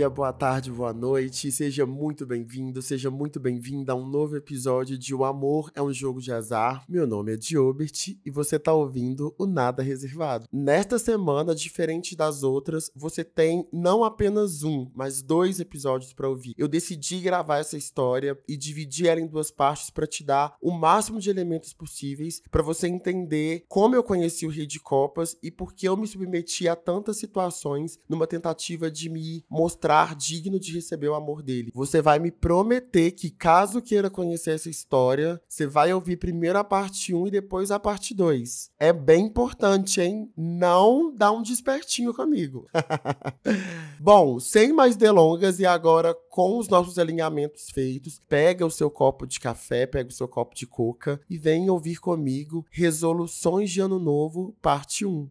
dia, boa tarde, boa noite. Seja muito bem-vindo, seja muito bem-vinda a um novo episódio de O Amor é um Jogo de Azar. Meu nome é Diobert e você está ouvindo o Nada Reservado. Nesta semana, diferente das outras, você tem não apenas um, mas dois episódios para ouvir. Eu decidi gravar essa história e dividir ela em duas partes para te dar o máximo de elementos possíveis para você entender como eu conheci o Rei de Copas e por que eu me submeti a tantas situações numa tentativa de me mostrar digno de receber o amor dele. Você vai me prometer que, caso queira conhecer essa história, você vai ouvir primeiro a parte 1 e depois a parte 2. É bem importante, hein? Não dá um despertinho comigo. Bom, sem mais delongas e agora com os nossos alinhamentos feitos, pega o seu copo de café, pega o seu copo de coca e vem ouvir comigo Resoluções de Ano Novo, parte 1.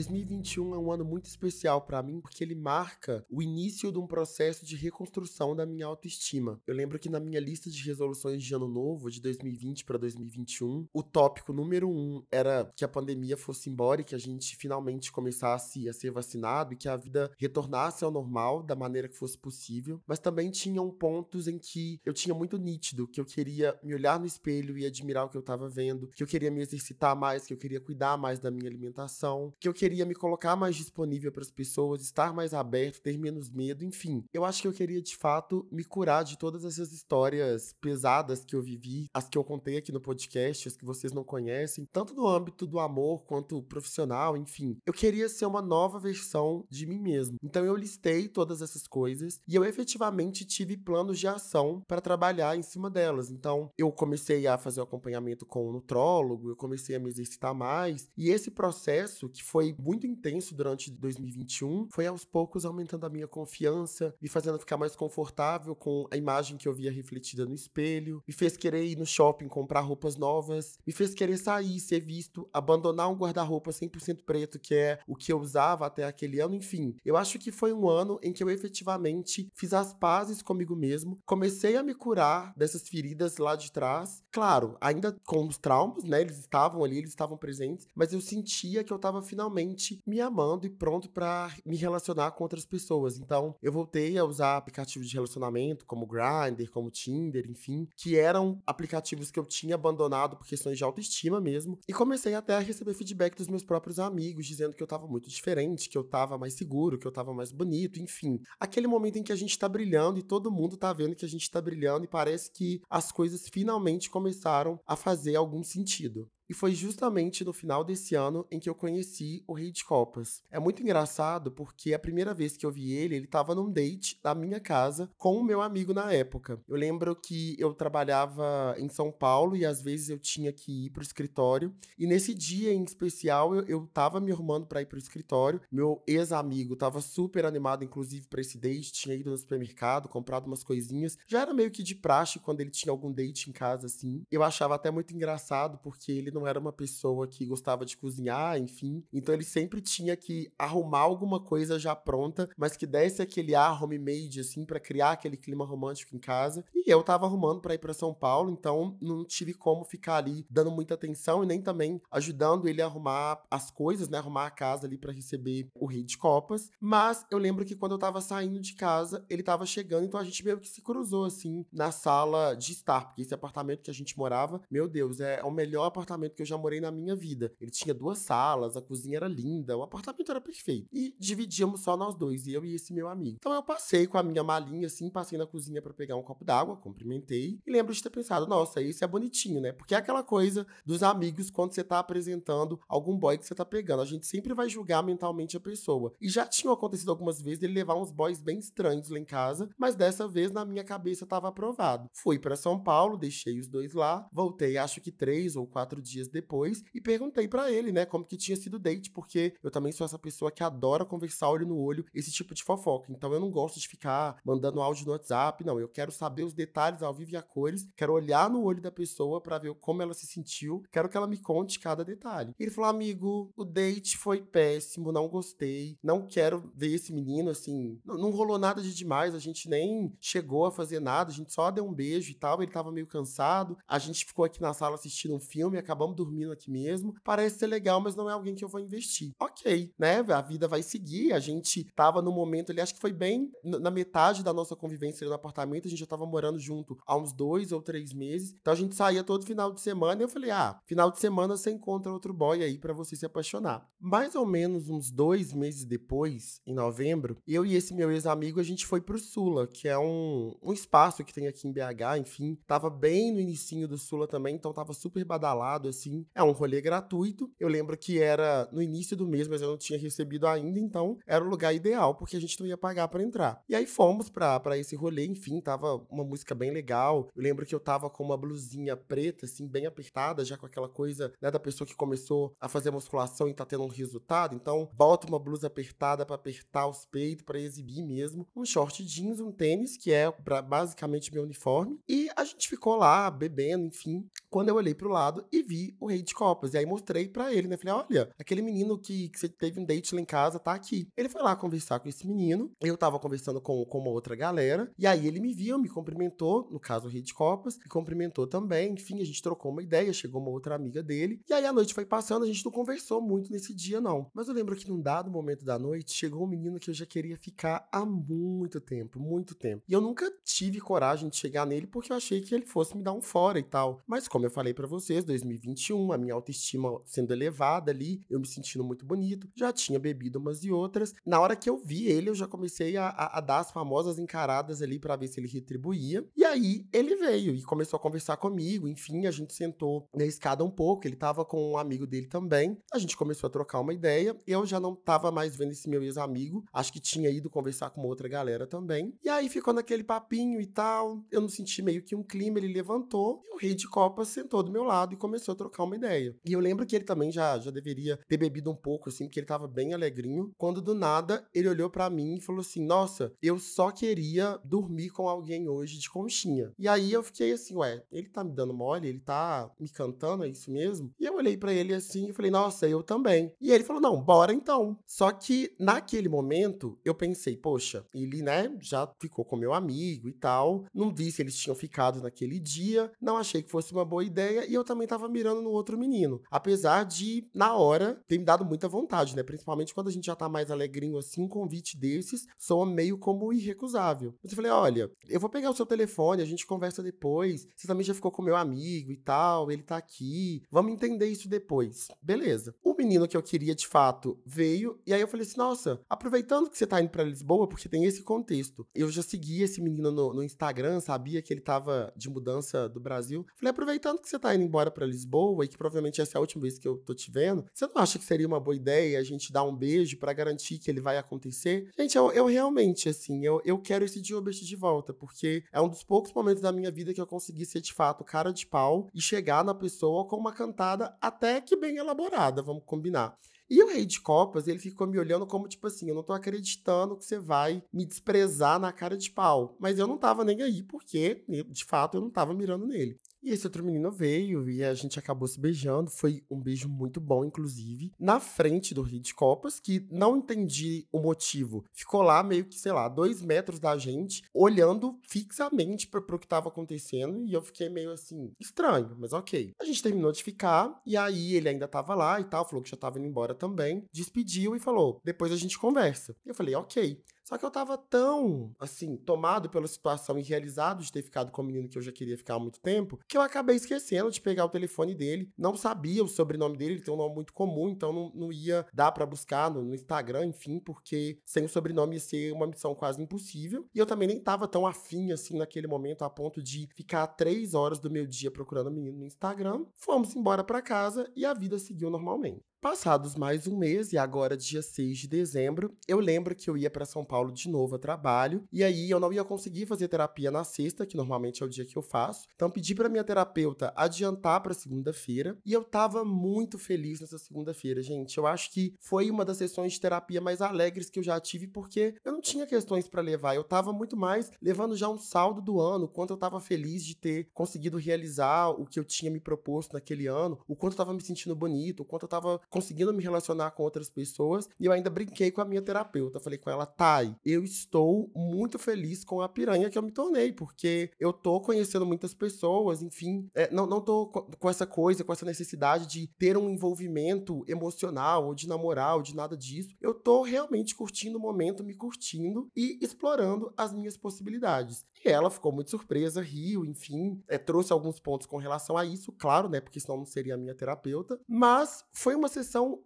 2021 é um ano muito especial para mim porque ele marca o início de um processo de reconstrução da minha autoestima. Eu lembro que na minha lista de resoluções de ano novo, de 2020 para 2021, o tópico número um era que a pandemia fosse embora e que a gente finalmente começasse a ser vacinado e que a vida retornasse ao normal da maneira que fosse possível. Mas também tinham pontos em que eu tinha muito nítido que eu queria me olhar no espelho e admirar o que eu estava vendo, que eu queria me exercitar mais, que eu queria cuidar mais da minha alimentação, que eu queria me colocar mais disponível para as pessoas, estar mais aberto, ter menos medo, enfim. Eu acho que eu queria de fato me curar de todas essas histórias pesadas que eu vivi, as que eu contei aqui no podcast, as que vocês não conhecem, tanto no âmbito do amor quanto profissional, enfim. Eu queria ser uma nova versão de mim mesmo. Então eu listei todas essas coisas e eu efetivamente tive planos de ação para trabalhar em cima delas. Então eu comecei a fazer o acompanhamento com o nutrólogo, eu comecei a me exercitar mais e esse processo que foi muito intenso durante 2021 foi aos poucos aumentando a minha confiança, me fazendo ficar mais confortável com a imagem que eu via refletida no espelho, me fez querer ir no shopping comprar roupas novas, me fez querer sair, ser visto, abandonar um guarda-roupa 100% preto, que é o que eu usava até aquele ano, enfim. Eu acho que foi um ano em que eu efetivamente fiz as pazes comigo mesmo, comecei a me curar dessas feridas lá de trás, claro, ainda com os traumas, né? Eles estavam ali, eles estavam presentes, mas eu sentia que eu tava finalmente me amando e pronto para me relacionar com outras pessoas. Então, eu voltei a usar aplicativos de relacionamento como Grindr, como Tinder, enfim, que eram aplicativos que eu tinha abandonado por questões de autoestima mesmo, e comecei até a receber feedback dos meus próprios amigos dizendo que eu tava muito diferente, que eu tava mais seguro, que eu tava mais bonito, enfim. Aquele momento em que a gente tá brilhando e todo mundo tá vendo que a gente tá brilhando e parece que as coisas finalmente começaram a fazer algum sentido. E foi justamente no final desse ano em que eu conheci o Rei de Copas. É muito engraçado porque a primeira vez que eu vi ele, ele estava num date na minha casa com o meu amigo na época. Eu lembro que eu trabalhava em São Paulo e às vezes eu tinha que ir pro escritório. E nesse dia em especial, eu, eu tava me arrumando para ir pro escritório. Meu ex-amigo tava super animado, inclusive, para esse date. Tinha ido no supermercado, comprado umas coisinhas. Já era meio que de praxe quando ele tinha algum date em casa, assim. Eu achava até muito engraçado porque ele não não era uma pessoa que gostava de cozinhar, enfim. Então ele sempre tinha que arrumar alguma coisa já pronta, mas que desse aquele ar homemade, assim, para criar aquele clima romântico em casa. E eu tava arrumando para ir para São Paulo, então não tive como ficar ali dando muita atenção e nem também ajudando ele a arrumar as coisas, né? Arrumar a casa ali para receber o rei de copas. Mas eu lembro que quando eu tava saindo de casa, ele tava chegando, então a gente meio que se cruzou, assim, na sala de estar, porque esse apartamento que a gente morava, meu Deus, é o melhor apartamento apartamento que eu já morei na minha vida. Ele tinha duas salas, a cozinha era linda, o apartamento era perfeito. E dividíamos só nós dois, eu e esse meu amigo. Então eu passei com a minha malinha assim, passei na cozinha para pegar um copo d'água, cumprimentei e lembro de ter pensado, nossa, esse é bonitinho, né? Porque é aquela coisa dos amigos quando você tá apresentando algum boy que você tá pegando. A gente sempre vai julgar mentalmente a pessoa. E já tinha acontecido algumas vezes ele levar uns boys bem estranhos lá em casa, mas dessa vez na minha cabeça tava aprovado. Fui para São Paulo, deixei os dois lá, voltei acho que três ou quatro dias dias depois e perguntei para ele, né, como que tinha sido o date, porque eu também sou essa pessoa que adora conversar olho no olho, esse tipo de fofoca. Então eu não gosto de ficar mandando áudio no WhatsApp, não. Eu quero saber os detalhes ao vivo e a cores, quero olhar no olho da pessoa para ver como ela se sentiu, quero que ela me conte cada detalhe. Ele falou: "Amigo, o date foi péssimo, não gostei, não quero ver esse menino assim, não, não rolou nada de demais, a gente nem chegou a fazer nada, a gente só deu um beijo e tal, ele tava meio cansado. A gente ficou aqui na sala assistindo um filme, acabamos dormindo aqui mesmo. Parece ser legal, mas não é alguém que eu vou investir. Ok, né? A vida vai seguir. A gente tava no momento ali, acho que foi bem na metade da nossa convivência no apartamento. A gente já tava morando junto há uns dois ou três meses. Então a gente saía todo final de semana e eu falei: ah, final de semana você encontra outro boy aí para você se apaixonar. Mais ou menos uns dois meses depois, em novembro, eu e esse meu ex-amigo, a gente foi pro Sula, que é um, um espaço que tem aqui em BH, enfim. Tava bem no inicinho do Sula também, então tava super badalado, assim. É um rolê gratuito. Eu lembro que era no início do mês, mas eu não tinha recebido ainda, então era o lugar ideal, porque a gente não ia pagar para entrar. E aí fomos pra esse rolê, enfim, tava uma música bem legal. Eu lembro que eu tava com uma blusinha preta, assim, bem apertada, já com aquela coisa, né, da pessoa que começou a fazer musculação e tá tendo um resultado. Então, bota uma blusa apertada para apertar os peitos, para exibir mesmo. Um short jeans, um tênis, que é pra, basicamente meu uniforme. E a gente ficou lá, bebendo, enfim. Quando eu olhei pro lado e vi o rei de copas. E aí mostrei para ele, né? Falei, olha, aquele menino que, que você teve um date lá em casa tá aqui. Ele foi lá conversar com esse menino. Eu tava conversando com, com uma outra galera. E aí ele me viu, me cumprimentou, no caso o rei de copas, me cumprimentou também. Enfim, a gente trocou uma ideia, chegou uma outra amiga dele. E aí a noite foi passando, a gente não conversou muito nesse dia, não. Mas eu lembro que num dado momento da noite, chegou um menino que eu já queria ficar há muito tempo, muito tempo. E eu nunca tive coragem de chegar nele porque eu achei que ele fosse me dar um fora e tal. Mas como eu falei para vocês, 2021, a minha autoestima sendo elevada ali, eu me sentindo muito bonito, já tinha bebido umas e outras. Na hora que eu vi ele, eu já comecei a, a, a dar as famosas encaradas ali para ver se ele retribuía. E aí ele veio e começou a conversar comigo, enfim, a gente sentou na escada um pouco, ele tava com um amigo dele também. A gente começou a trocar uma ideia. Eu já não tava mais vendo esse meu ex-amigo, acho que tinha ido conversar com outra galera também. E aí ficou naquele papinho e tal. Eu não senti meio que um clima, ele levantou e o rei de copas sentou do meu lado e começou a trocar uma ideia. E eu lembro que ele também já, já deveria ter bebido um pouco, assim, porque ele tava bem alegrinho. Quando do nada ele olhou para mim e falou assim: Nossa, eu só queria dormir com alguém hoje de conchinha. E aí eu fiquei assim, ué, ele tá me dando mole, ele tá me cantando, é isso mesmo? E eu olhei para ele assim e falei, nossa, eu também. E ele falou, não, bora então. Só que naquele momento eu pensei, poxa, ele, né, já ficou com meu amigo e tal. Não vi se eles tinham ficado naquele dia, não achei que fosse uma boa ideia e eu também tava mirando no outro menino. Apesar de, na hora, ter me dado muita vontade, né? Principalmente quando a gente já tá mais alegrinho assim, um convite desses soa meio como irrecusável. Mas eu falei, olha, eu vou pegar o seu telefone, a gente conversa depois. Você também já ficou com meu amigo e tal, ele tá aqui. Vamos entender isso depois. Beleza. O menino que eu queria de fato veio, e aí eu falei assim: nossa, aproveitando que você tá indo pra Lisboa, porque tem esse contexto. Eu já segui esse menino no, no Instagram, sabia que ele tava de mudança do Brasil. Falei, aproveitando que você tá indo embora pra Lisboa e que provavelmente essa é a última vez que eu tô te vendo, você não acha que seria uma boa ideia a gente dar um beijo para garantir que ele vai acontecer? Gente, eu, eu realmente, assim, eu, eu quero esse Diobest de volta, porque é um dos poucos momentos da minha vida que eu consegui ser de fato cara de pau e chegar na pessoa com uma cantada até que bem elaborada, vamos combinar. E o rei de copas, ele ficou me olhando como tipo assim, eu não tô acreditando que você vai me desprezar na cara de pau. Mas eu não tava nem aí, porque, de fato, eu não tava mirando nele. E esse outro menino veio e a gente acabou se beijando. Foi um beijo muito bom, inclusive, na frente do Rio de Copas, que não entendi o motivo. Ficou lá meio que, sei lá, dois metros da gente, olhando fixamente para pro que tava acontecendo. E eu fiquei meio assim, estranho, mas ok. A gente terminou de ficar, e aí ele ainda tava lá e tal, falou que já tava indo embora também. Despediu e falou: depois a gente conversa. Eu falei, ok. Só que eu tava tão, assim, tomado pela situação e realizado de ter ficado com o menino que eu já queria ficar há muito tempo, que eu acabei esquecendo de pegar o telefone dele. Não sabia o sobrenome dele, ele tem um nome muito comum, então não, não ia dar para buscar no, no, Instagram, enfim, porque sem o sobrenome ia ser uma missão quase impossível. E eu também nem tava tão afim, assim, naquele momento, a ponto de ficar três horas do meu dia procurando o menino no Instagram. Fomos embora para casa e a vida seguiu normalmente. Passados mais um mês, e agora dia 6 de dezembro, eu lembro que eu ia para São Paulo de novo a trabalho, e aí eu não ia conseguir fazer terapia na sexta, que normalmente é o dia que eu faço. Então pedi para minha terapeuta adiantar para segunda-feira, e eu tava muito feliz nessa segunda-feira, gente. Eu acho que foi uma das sessões de terapia mais alegres que eu já tive, porque eu não tinha questões para levar, eu tava muito mais levando já um saldo do ano, quanto eu tava feliz de ter conseguido realizar o que eu tinha me proposto naquele ano, o quanto eu tava me sentindo bonito, o quanto eu tava conseguindo me relacionar com outras pessoas. E eu ainda brinquei com a minha terapeuta. Falei com ela, Thay, eu estou muito feliz com a piranha que eu me tornei, porque eu tô conhecendo muitas pessoas, enfim, é, não, não tô com essa coisa, com essa necessidade de ter um envolvimento emocional ou de namorar ou de nada disso. Eu tô realmente curtindo o momento, me curtindo e explorando as minhas possibilidades. E ela ficou muito surpresa, riu, enfim, é, trouxe alguns pontos com relação a isso, claro, né? Porque senão não seria a minha terapeuta. Mas foi uma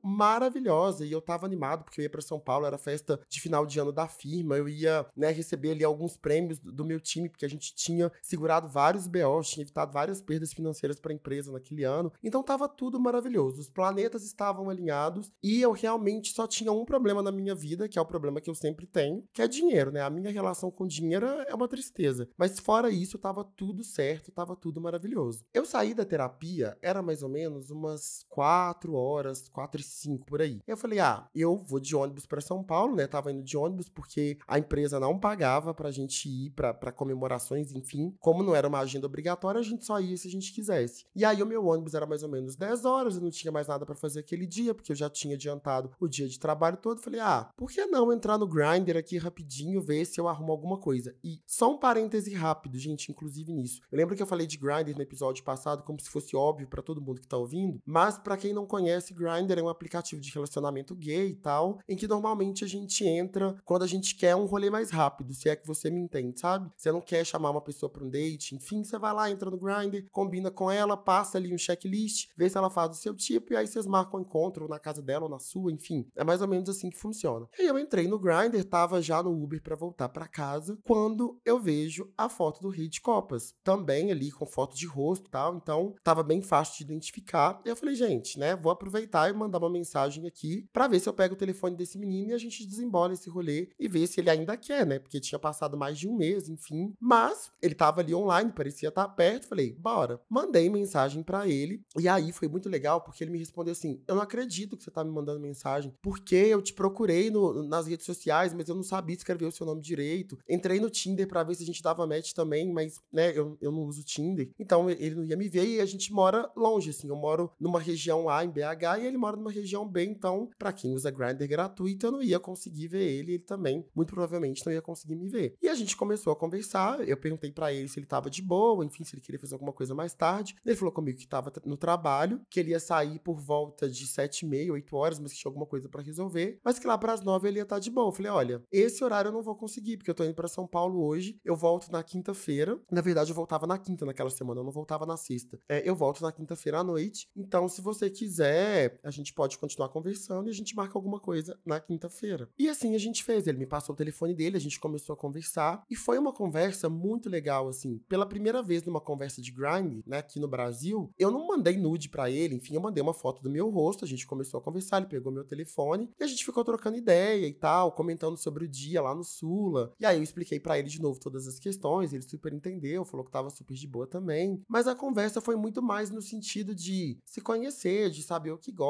maravilhosa e eu tava animado porque eu ia para São Paulo, era festa de final de ano da firma, eu ia, né, receber ali alguns prêmios do, meu time, porque a gente tinha segurado vários BOs, tinha evitado várias perdas financeiras para a empresa naquele ano. Então tava tudo maravilhoso. Os planetas estavam alinhados e eu realmente só tinha um problema na minha vida, que é o problema que eu sempre tenho, que é dinheiro, né? A minha relação com dinheiro é uma tristeza. Mas fora isso, tava tudo certo, tava tudo maravilhoso. Eu saí da terapia, era mais ou menos umas 4 horas, 4 e 5 por aí. Eu falei, ah, eu vou de ônibus para São Paulo, né? Tava indo de ônibus porque a empresa não pagava pra gente ir para comemorações, enfim. Como não era uma agenda obrigatória, a gente só ia se a gente quisesse. E aí o meu ônibus era mais ou menos 10 horas, eu não tinha mais nada para fazer aquele dia, porque eu já tinha adiantado o dia de trabalho todo. Falei, ah, por que não entrar no Grindr aqui rapidinho, ver se eu arrumo alguma coisa? E só um parêntese rápido, gente, inclusive nisso. Eu lembro que eu falei de Grindr no episódio passado como se fosse óbvio para todo mundo que tá ouvindo, mas para quem não conhece, Grindr é um aplicativo de relacionamento gay e tal, em que normalmente a gente entra quando a gente quer um rolê mais rápido, se é que você me entende, sabe? Você não quer chamar uma pessoa para um date, enfim, você vai lá, entra no Grindr, combina com ela, passa ali um checklist, vê se ela faz do seu tipo e aí vocês marcam o um encontro na casa dela ou na sua, enfim. É mais ou menos assim que funciona. E aí eu entrei no Grindr, tava já no Uber para voltar para casa, quando eu vejo a foto do Rei de Copas. Também ali com foto de rosto e tal, então tava bem fácil de identificar. E eu falei, gente, né, vou aproveitar e mandar uma mensagem aqui para ver se eu pego o telefone desse menino e a gente desembola esse rolê e ver se ele ainda quer, né? Porque tinha passado mais de um mês, enfim. Mas ele tava ali online, parecia estar perto. Falei, bora. Mandei mensagem para ele. E aí foi muito legal porque ele me respondeu assim: Eu não acredito que você tá me mandando mensagem, porque eu te procurei no, nas redes sociais, mas eu não sabia escrever o seu nome direito. Entrei no Tinder para ver se a gente dava match também, mas, né, eu, eu não uso Tinder. Então ele não ia me ver e a gente mora longe, assim. Eu moro numa região A em BH e ele mora numa região B, então, para quem usa Grindr gratuito, eu não ia conseguir ver ele, ele também, muito provavelmente, não ia conseguir me ver. E a gente começou a conversar, eu perguntei para ele se ele tava de boa, enfim, se ele queria fazer alguma coisa mais tarde. Ele falou comigo que tava no trabalho, que ele ia sair por volta de sete e meia, oito horas, mas que tinha alguma coisa para resolver, mas que lá para as nove ele ia estar tá de boa. Eu falei, olha, esse horário eu não vou conseguir, porque eu tô indo para São Paulo hoje, eu volto na quinta quinta-feira. Na verdade, eu voltava na quinta naquela semana, eu não voltava na sexta. É, eu volto na quinta-feira à noite. Então, se você quiser, a gente pode continuar conversando e a gente marca alguma coisa na quinta-feira. E assim a gente fez. Ele me passou o telefone dele, a gente começou a conversar. E foi uma conversa muito legal, assim. Pela primeira vez numa conversa de grind, né, aqui no Brasil, eu não mandei nude para ele, enfim, eu mandei uma foto do meu rosto, a gente começou a conversar, ele pegou meu telefone e a gente ficou trocando ideia e tal, comentando sobre o dia lá no Sula. E aí eu expliquei para ele de novo todas as questões, ele super entendeu, falou que tava super de boa também. Mas a conversa foi muito mais no sentido de se conhecer, de saber o que gosta,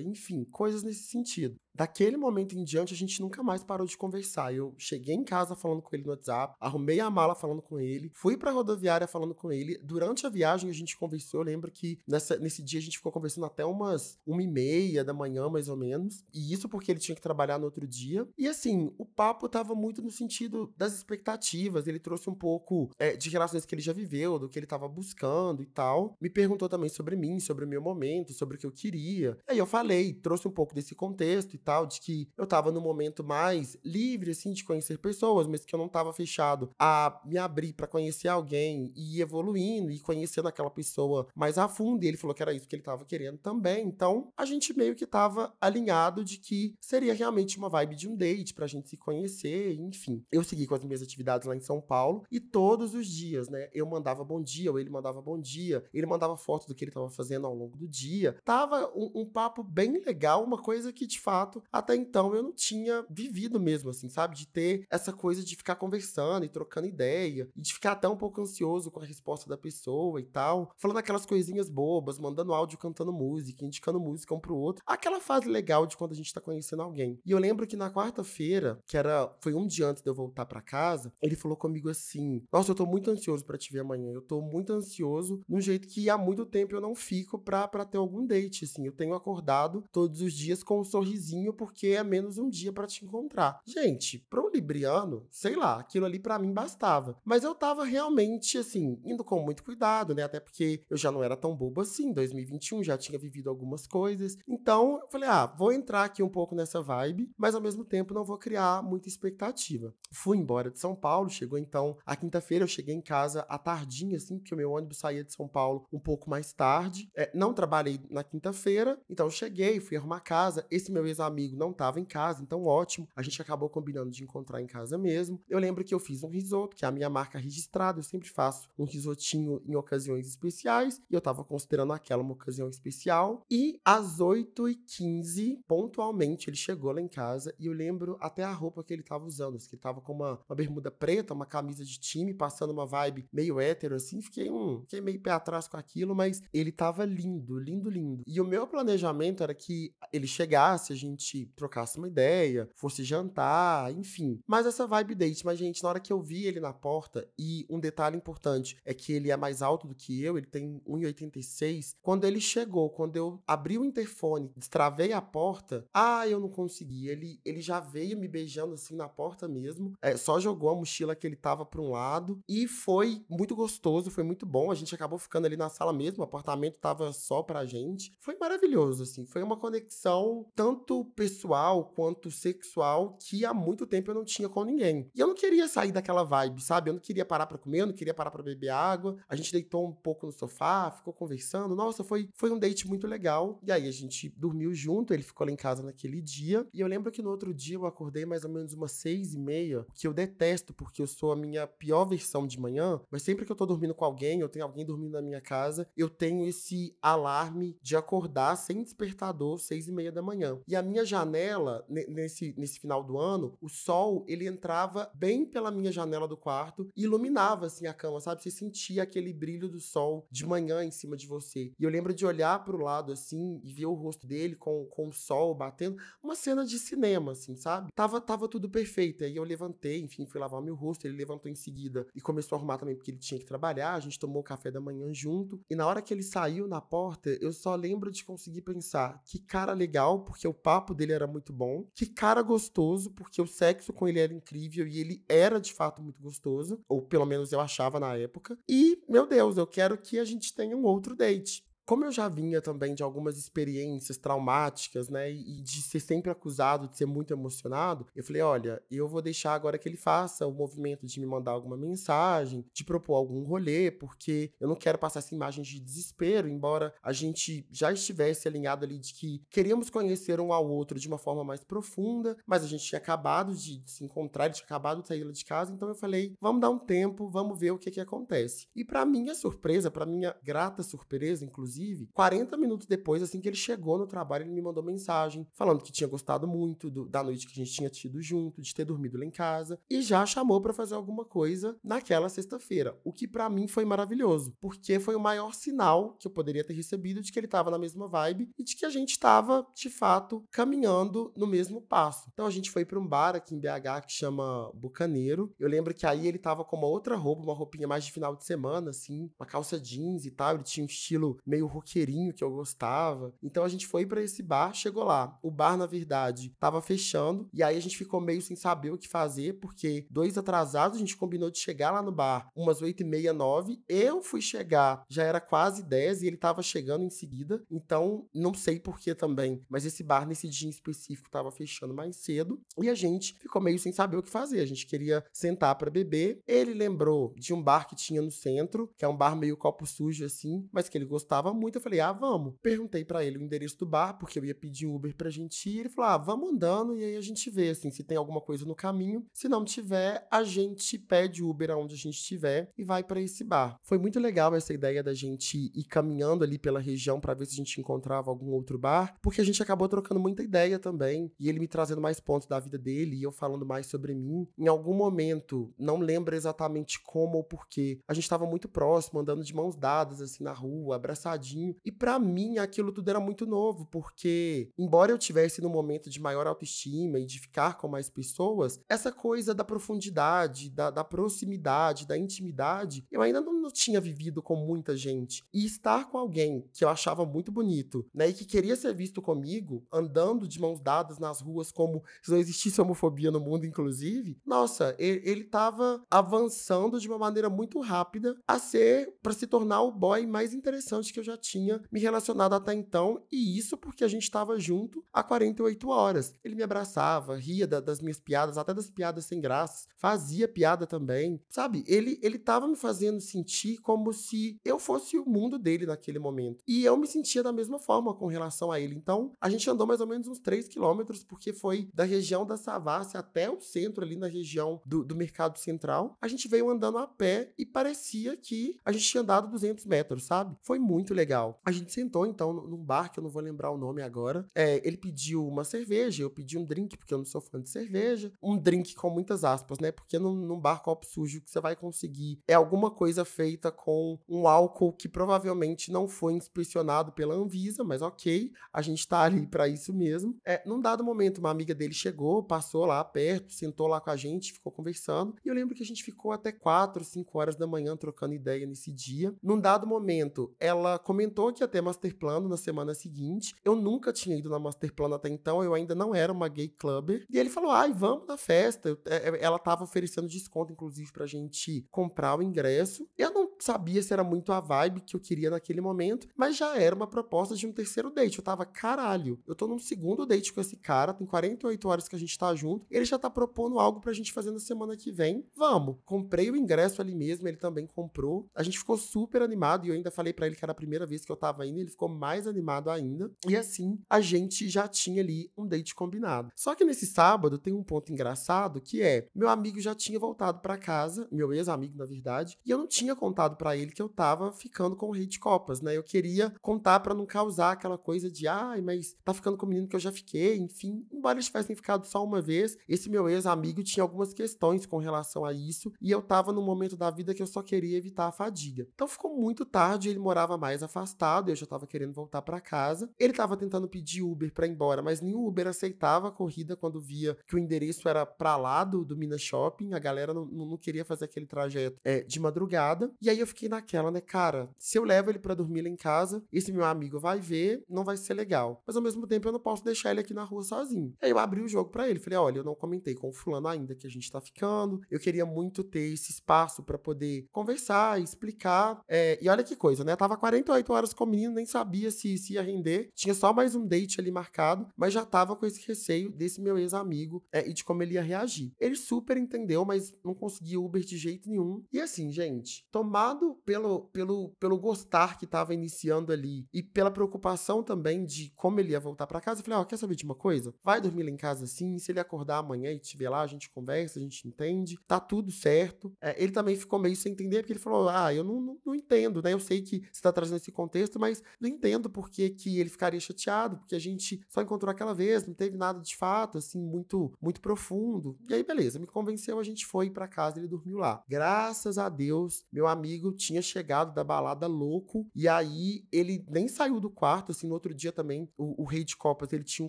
enfim, coisas nesse sentido. Daquele momento em diante, a gente nunca mais parou de conversar. Eu cheguei em casa falando com ele no WhatsApp, arrumei a mala falando com ele, fui pra rodoviária falando com ele. Durante a viagem, a gente conversou. Eu lembro que nessa, nesse dia a gente ficou conversando até umas uma e meia da manhã, mais ou menos. E isso porque ele tinha que trabalhar no outro dia. E assim, o papo tava muito no sentido das expectativas. Ele trouxe um pouco é, de relações que ele já viveu, do que ele tava buscando e tal. Me perguntou também sobre mim, sobre o meu momento, sobre o que eu queria. Aí eu falei, trouxe um pouco desse contexto tal, de que eu tava no momento mais livre, assim, de conhecer pessoas, mas que eu não tava fechado a me abrir para conhecer alguém e ir evoluindo e conhecendo aquela pessoa mais a fundo. E ele falou que era isso que ele tava querendo também. Então, a gente meio que tava alinhado de que seria realmente uma vibe de um date pra gente se conhecer, enfim. Eu segui com as minhas atividades lá em São Paulo e todos os dias, né, eu mandava bom dia, ou ele mandava bom dia, ele mandava foto do que ele tava fazendo ao longo do dia. Tava um, um papo bem legal, uma coisa que de fato até então eu não tinha vivido mesmo, assim, sabe? De ter essa coisa de ficar conversando e trocando ideia, e de ficar até um pouco ansioso com a resposta da pessoa e tal, falando aquelas coisinhas bobas, mandando áudio cantando música, indicando música um pro outro. Aquela fase legal de quando a gente tá conhecendo alguém. E eu lembro que na quarta-feira, que era foi um dia antes de eu voltar para casa, ele falou comigo assim: "Nossa, eu tô muito ansioso para te ver amanhã. Eu tô muito ansioso, de um jeito que há muito tempo eu não fico pra, pra ter algum date, assim. Eu tenho acordado todos os dias com um sorrisinho porque é menos um dia para te encontrar. Gente, para um libriano, sei lá, aquilo ali para mim bastava. Mas eu tava realmente, assim, indo com muito cuidado, né? Até porque eu já não era tão bobo assim. 2021 já tinha vivido algumas coisas. Então, eu falei, ah, vou entrar aqui um pouco nessa vibe, mas ao mesmo tempo não vou criar muita expectativa. Fui embora de São Paulo, chegou então a quinta-feira, eu cheguei em casa à tardinha, assim, porque o meu ônibus saía de São Paulo um pouco mais tarde. É, não trabalhei na quinta-feira, então cheguei, fui arrumar casa. Esse meu ex-amigo não tava em casa, então ótimo. A gente acabou combinando de encontrar em casa mesmo. Eu lembro que eu fiz um risoto, que é a minha marca registrada, eu sempre faço um risotinho em ocasiões especiais, e eu tava considerando aquela uma ocasião especial. E às 8h15, pontualmente, ele chegou lá em casa, e eu lembro até a roupa que ele tava usando, que ele tava com uma, uma bermuda preta, uma camisa de time, passando uma vibe meio hétero, assim, fiquei, fiquei meio pé atrás com aquilo, mas ele tava lindo, lindo, lindo. E o meu planejamento era que ele chegasse, a gente trocasse uma ideia, fosse jantar, enfim. Mas essa vibe date, mas gente, na hora que eu vi ele na porta, e um detalhe importante é que ele é mais alto do que eu, ele tem 1,86. Quando ele chegou, quando eu abri o interfone, destravei a porta, ah, eu não consegui. Ele, ele já veio me beijando assim na porta mesmo, é, só jogou a mochila que ele tava para um lado e foi muito gostoso, foi muito bom. A gente acabou ficando ali na sala mesmo, o apartamento tava só pra gente. Foi maravilhoso, assim, foi uma conexão tanto pessoal quanto sexual que há muito tempo eu não tinha com ninguém. E eu não queria sair daquela vibe, sabe? Eu não queria parar para comer, eu não queria parar para beber água. A gente deitou um pouco no sofá, ficou conversando. Nossa, foi, foi um date muito legal. E aí a gente dormiu junto, ele ficou lá em casa naquele dia. E eu lembro que no outro dia eu acordei mais ou menos umas seis e meia, que eu detesto porque eu sou a minha pior versão de manhã, mas sempre que eu tô dormindo com alguém, eu tenho alguém dormindo na minha casa, eu tenho esse alarme de acordar sem despertador, seis e meia da manhã. E a minha janela, nesse, nesse final do ano, o sol, ele entrava bem pela minha janela do quarto e iluminava, assim, a cama, sabe? Você sentia aquele brilho do sol de manhã em cima de você. E eu lembro de olhar pro lado, assim, e ver o rosto dele com, com o sol batendo. Uma cena de cinema, assim, sabe? Tava, tava tudo perfeito. Aí eu levantei, enfim, fui lavar meu rosto, ele levantou em seguida e começou a arrumar também porque ele tinha que trabalhar. A gente tomou o café da manhã junto. E na hora que ele saiu na porta, eu só lembro de conseguir pensar que cara legal, porque o papo dele era muito bom, que cara gostoso, porque o sexo com ele era incrível e ele era de fato muito gostoso, ou pelo menos eu achava na época. E, meu Deus, eu quero que a gente tenha um outro date. Como eu já vinha também de algumas experiências traumáticas, né, e de ser sempre acusado de ser muito emocionado, eu falei: olha, eu vou deixar agora que ele faça o movimento de me mandar alguma mensagem, de propor algum rolê, porque eu não quero passar essa imagem de desespero, embora a gente já estivesse alinhado ali de que queríamos conhecer um ao outro de uma forma mais profunda, mas a gente tinha acabado de se encontrar, ele tinha acabado de sair de casa, então eu falei: vamos dar um tempo, vamos ver o que que acontece. E para minha surpresa, para minha grata surpresa, inclusive, inclusive, 40 minutos depois, assim que ele chegou no trabalho, ele me mandou mensagem falando que tinha gostado muito do, da noite que a gente tinha tido junto, de ter dormido lá em casa, e já chamou para fazer alguma coisa naquela sexta-feira, o que para mim foi maravilhoso, porque foi o maior sinal que eu poderia ter recebido de que ele tava na mesma vibe e de que a gente estava, de fato, caminhando no mesmo passo. Então a gente foi para um bar aqui em BH que chama Bucaneiro. Eu lembro que aí ele tava com uma outra roupa, uma roupinha mais de final de semana, assim, uma calça jeans e tal, ele tinha um estilo meio meio roqueirinho que eu gostava. Então a gente foi para esse bar, chegou lá. O bar, na verdade, tava fechando. E aí a gente ficou meio sem saber o que fazer, porque dois atrasados, a gente combinou de chegar lá no bar umas oito e meia, nove. Eu fui chegar, já era quase dez e ele tava chegando em seguida. Então, não sei por que também, mas esse bar nesse dia em específico tava fechando mais cedo. E a gente ficou meio sem saber o que fazer. A gente queria sentar para beber. Ele lembrou de um bar que tinha no centro, que é um bar meio copo sujo assim, mas que ele gostava muito. Eu falei, ah, vamos. Perguntei para ele o endereço do bar, porque eu ia pedir um Uber pra gente ir. Ele falou, ah, vamos andando e aí a gente vê, assim, se tem alguma coisa no caminho. Se não tiver, a gente pede Uber aonde a gente estiver e vai para esse bar. Foi muito legal essa ideia da gente ir caminhando ali pela região para ver se a gente encontrava algum outro bar, porque a gente acabou trocando muita ideia também, e ele me trazendo mais pontos da vida dele e eu falando mais sobre mim. Em algum momento, não lembro exatamente como ou porquê, a gente estava muito próximo, andando de mãos dadas assim na rua, abraçadinho, e para mim aquilo tudo era muito novo, porque embora eu tivesse no momento de maior autoestima e de ficar com mais pessoas, essa coisa da profundidade, da, da proximidade, da intimidade, eu ainda não, não, tinha vivido com muita gente. E estar com alguém que eu achava muito bonito, né, e que queria ser visto comigo, andando de mãos dadas nas ruas como se não existisse homofobia no mundo, inclusive, nossa, ele, ele tava avançando de uma maneira muito rápida a ser, para se tornar o boy mais interessante que eu já tinha me relacionado até então, e isso porque a gente estava junto há 48 horas. Ele me abraçava, ria da, das minhas piadas, até das piadas sem graça, fazia piada também. Sabe, ele, ele me fazendo sentir como se eu fosse o mundo dele naquele momento. E eu me sentia da mesma forma com relação a ele. Então, a gente andou mais ou menos uns 3 quilômetros, porque foi da região da Savassi até o centro, ali na região do, do Mercado Central. A gente veio andando a pé e parecia que a gente tinha andado 200 metros, sabe? Foi muito legal. A gente sentou, então, num bar, que eu não vou lembrar o nome agora. É, ele pediu uma cerveja, eu pedi um drink, porque eu não sou fã de cerveja. Um drink com muitas aspas, né? Porque num, num bar copo sujo que você vai conseguir é alguma coisa feita com um álcool que provavelmente não foi inspecionado pela Anvisa, mas ok, a gente tá ali para isso mesmo. É, num dado momento, uma amiga dele chegou, passou lá perto, sentou lá com a gente, ficou conversando. E eu lembro que a gente ficou até 4, 5 horas da manhã trocando ideia nesse dia. Num dado momento, ela comentou que ia ter Master Plano na semana seguinte. Eu nunca tinha ido na Master Plano até então, eu ainda não era uma gay clubber. E ele falou: ai, vamos na festa. É, é, ela tava oferecendo desconto, inclusive, pra gente comprar o ingresso. Eu não sabia se era muito a vibe que eu queria naquele momento, mas já era uma proposta de um terceiro date. Eu tava, caralho, eu tô num segundo date com esse cara, tem 48 horas que a gente tá junto, ele já tá propondo algo pra gente fazer na semana que vem. Vamos. Comprei o ingresso ali mesmo, ele também comprou. A gente ficou super animado e eu ainda falei para ele que era a primeira vez que eu tava indo, ele ficou mais animado ainda. E assim, a gente já tinha ali um date combinado. Só que nesse sábado tem um ponto engraçado que é, meu amigo já tinha voltado para casa, meu ex-amigo na verdade, e eu não tinha contado para ele que eu tava ficando com o rei de copas, né? Eu queria contar para não causar aquela coisa de, ai, mas tá ficando com o menino que eu já fiquei, enfim. Embora eles tivessem ficado só uma vez, esse meu ex-amigo tinha algumas questões com relação a isso, e eu tava num momento da vida que eu só queria evitar a fadiga. Então ficou muito tarde, ele morava mais afastado, eu já tava querendo voltar para casa. Ele tava tentando pedir Uber para ir embora, mas nenhum Uber aceitava a corrida quando via que o endereço era pra lá do, do Minas Shopping, a galera não, não queria fazer aquele trajeto é, de madrugada. E aí eu fiquei naquela, né, cara, se eu levo ele para dormir lá em casa, esse meu amigo vai ver, não vai ser legal. Mas ao mesmo tempo eu não posso deixar ele aqui na rua sozinho. Aí eu abri o jogo para ele, falei, olha, eu não comentei com o fulano ainda que a gente tá ficando, eu queria muito ter esse espaço para poder conversar, explicar. É, e olha que coisa, né? Tava 48 horas com o menino, nem sabia se, se ia render. Tinha só mais um date ali marcado, mas já tava com esse receio desse meu ex-amigo é, e de como ele ia reagir. Ele super entendeu, mas não conseguia Uber de jeito nenhum. E assim, gente, tomado pelo, pelo, pelo gostar que tava iniciando ali e pela preocupação também de como ele ia voltar para casa, eu falei: Ó, oh, quer saber de uma coisa? Vai dormir lá em casa assim, se ele acordar amanhã e te ver lá, a gente conversa, a gente entende, tá tudo certo. É, ele também ficou meio sem entender, porque ele falou: Ah, eu não, não, não entendo, né? Eu sei que você tá trazendo esse contexto, mas não entendo por que, que ele ficaria chateado, porque a gente só encontrou aquela vez, não teve nada de fato, assim, muito, muito profundo. E aí, beleza, me convenceu, a gente foi para casa, ele dormiu lá. Graças a Deus, meu amigo tinha chegado da balada louco, e aí ele nem saiu do quarto, assim, no outro dia também, o, o rei de copas, ele tinha um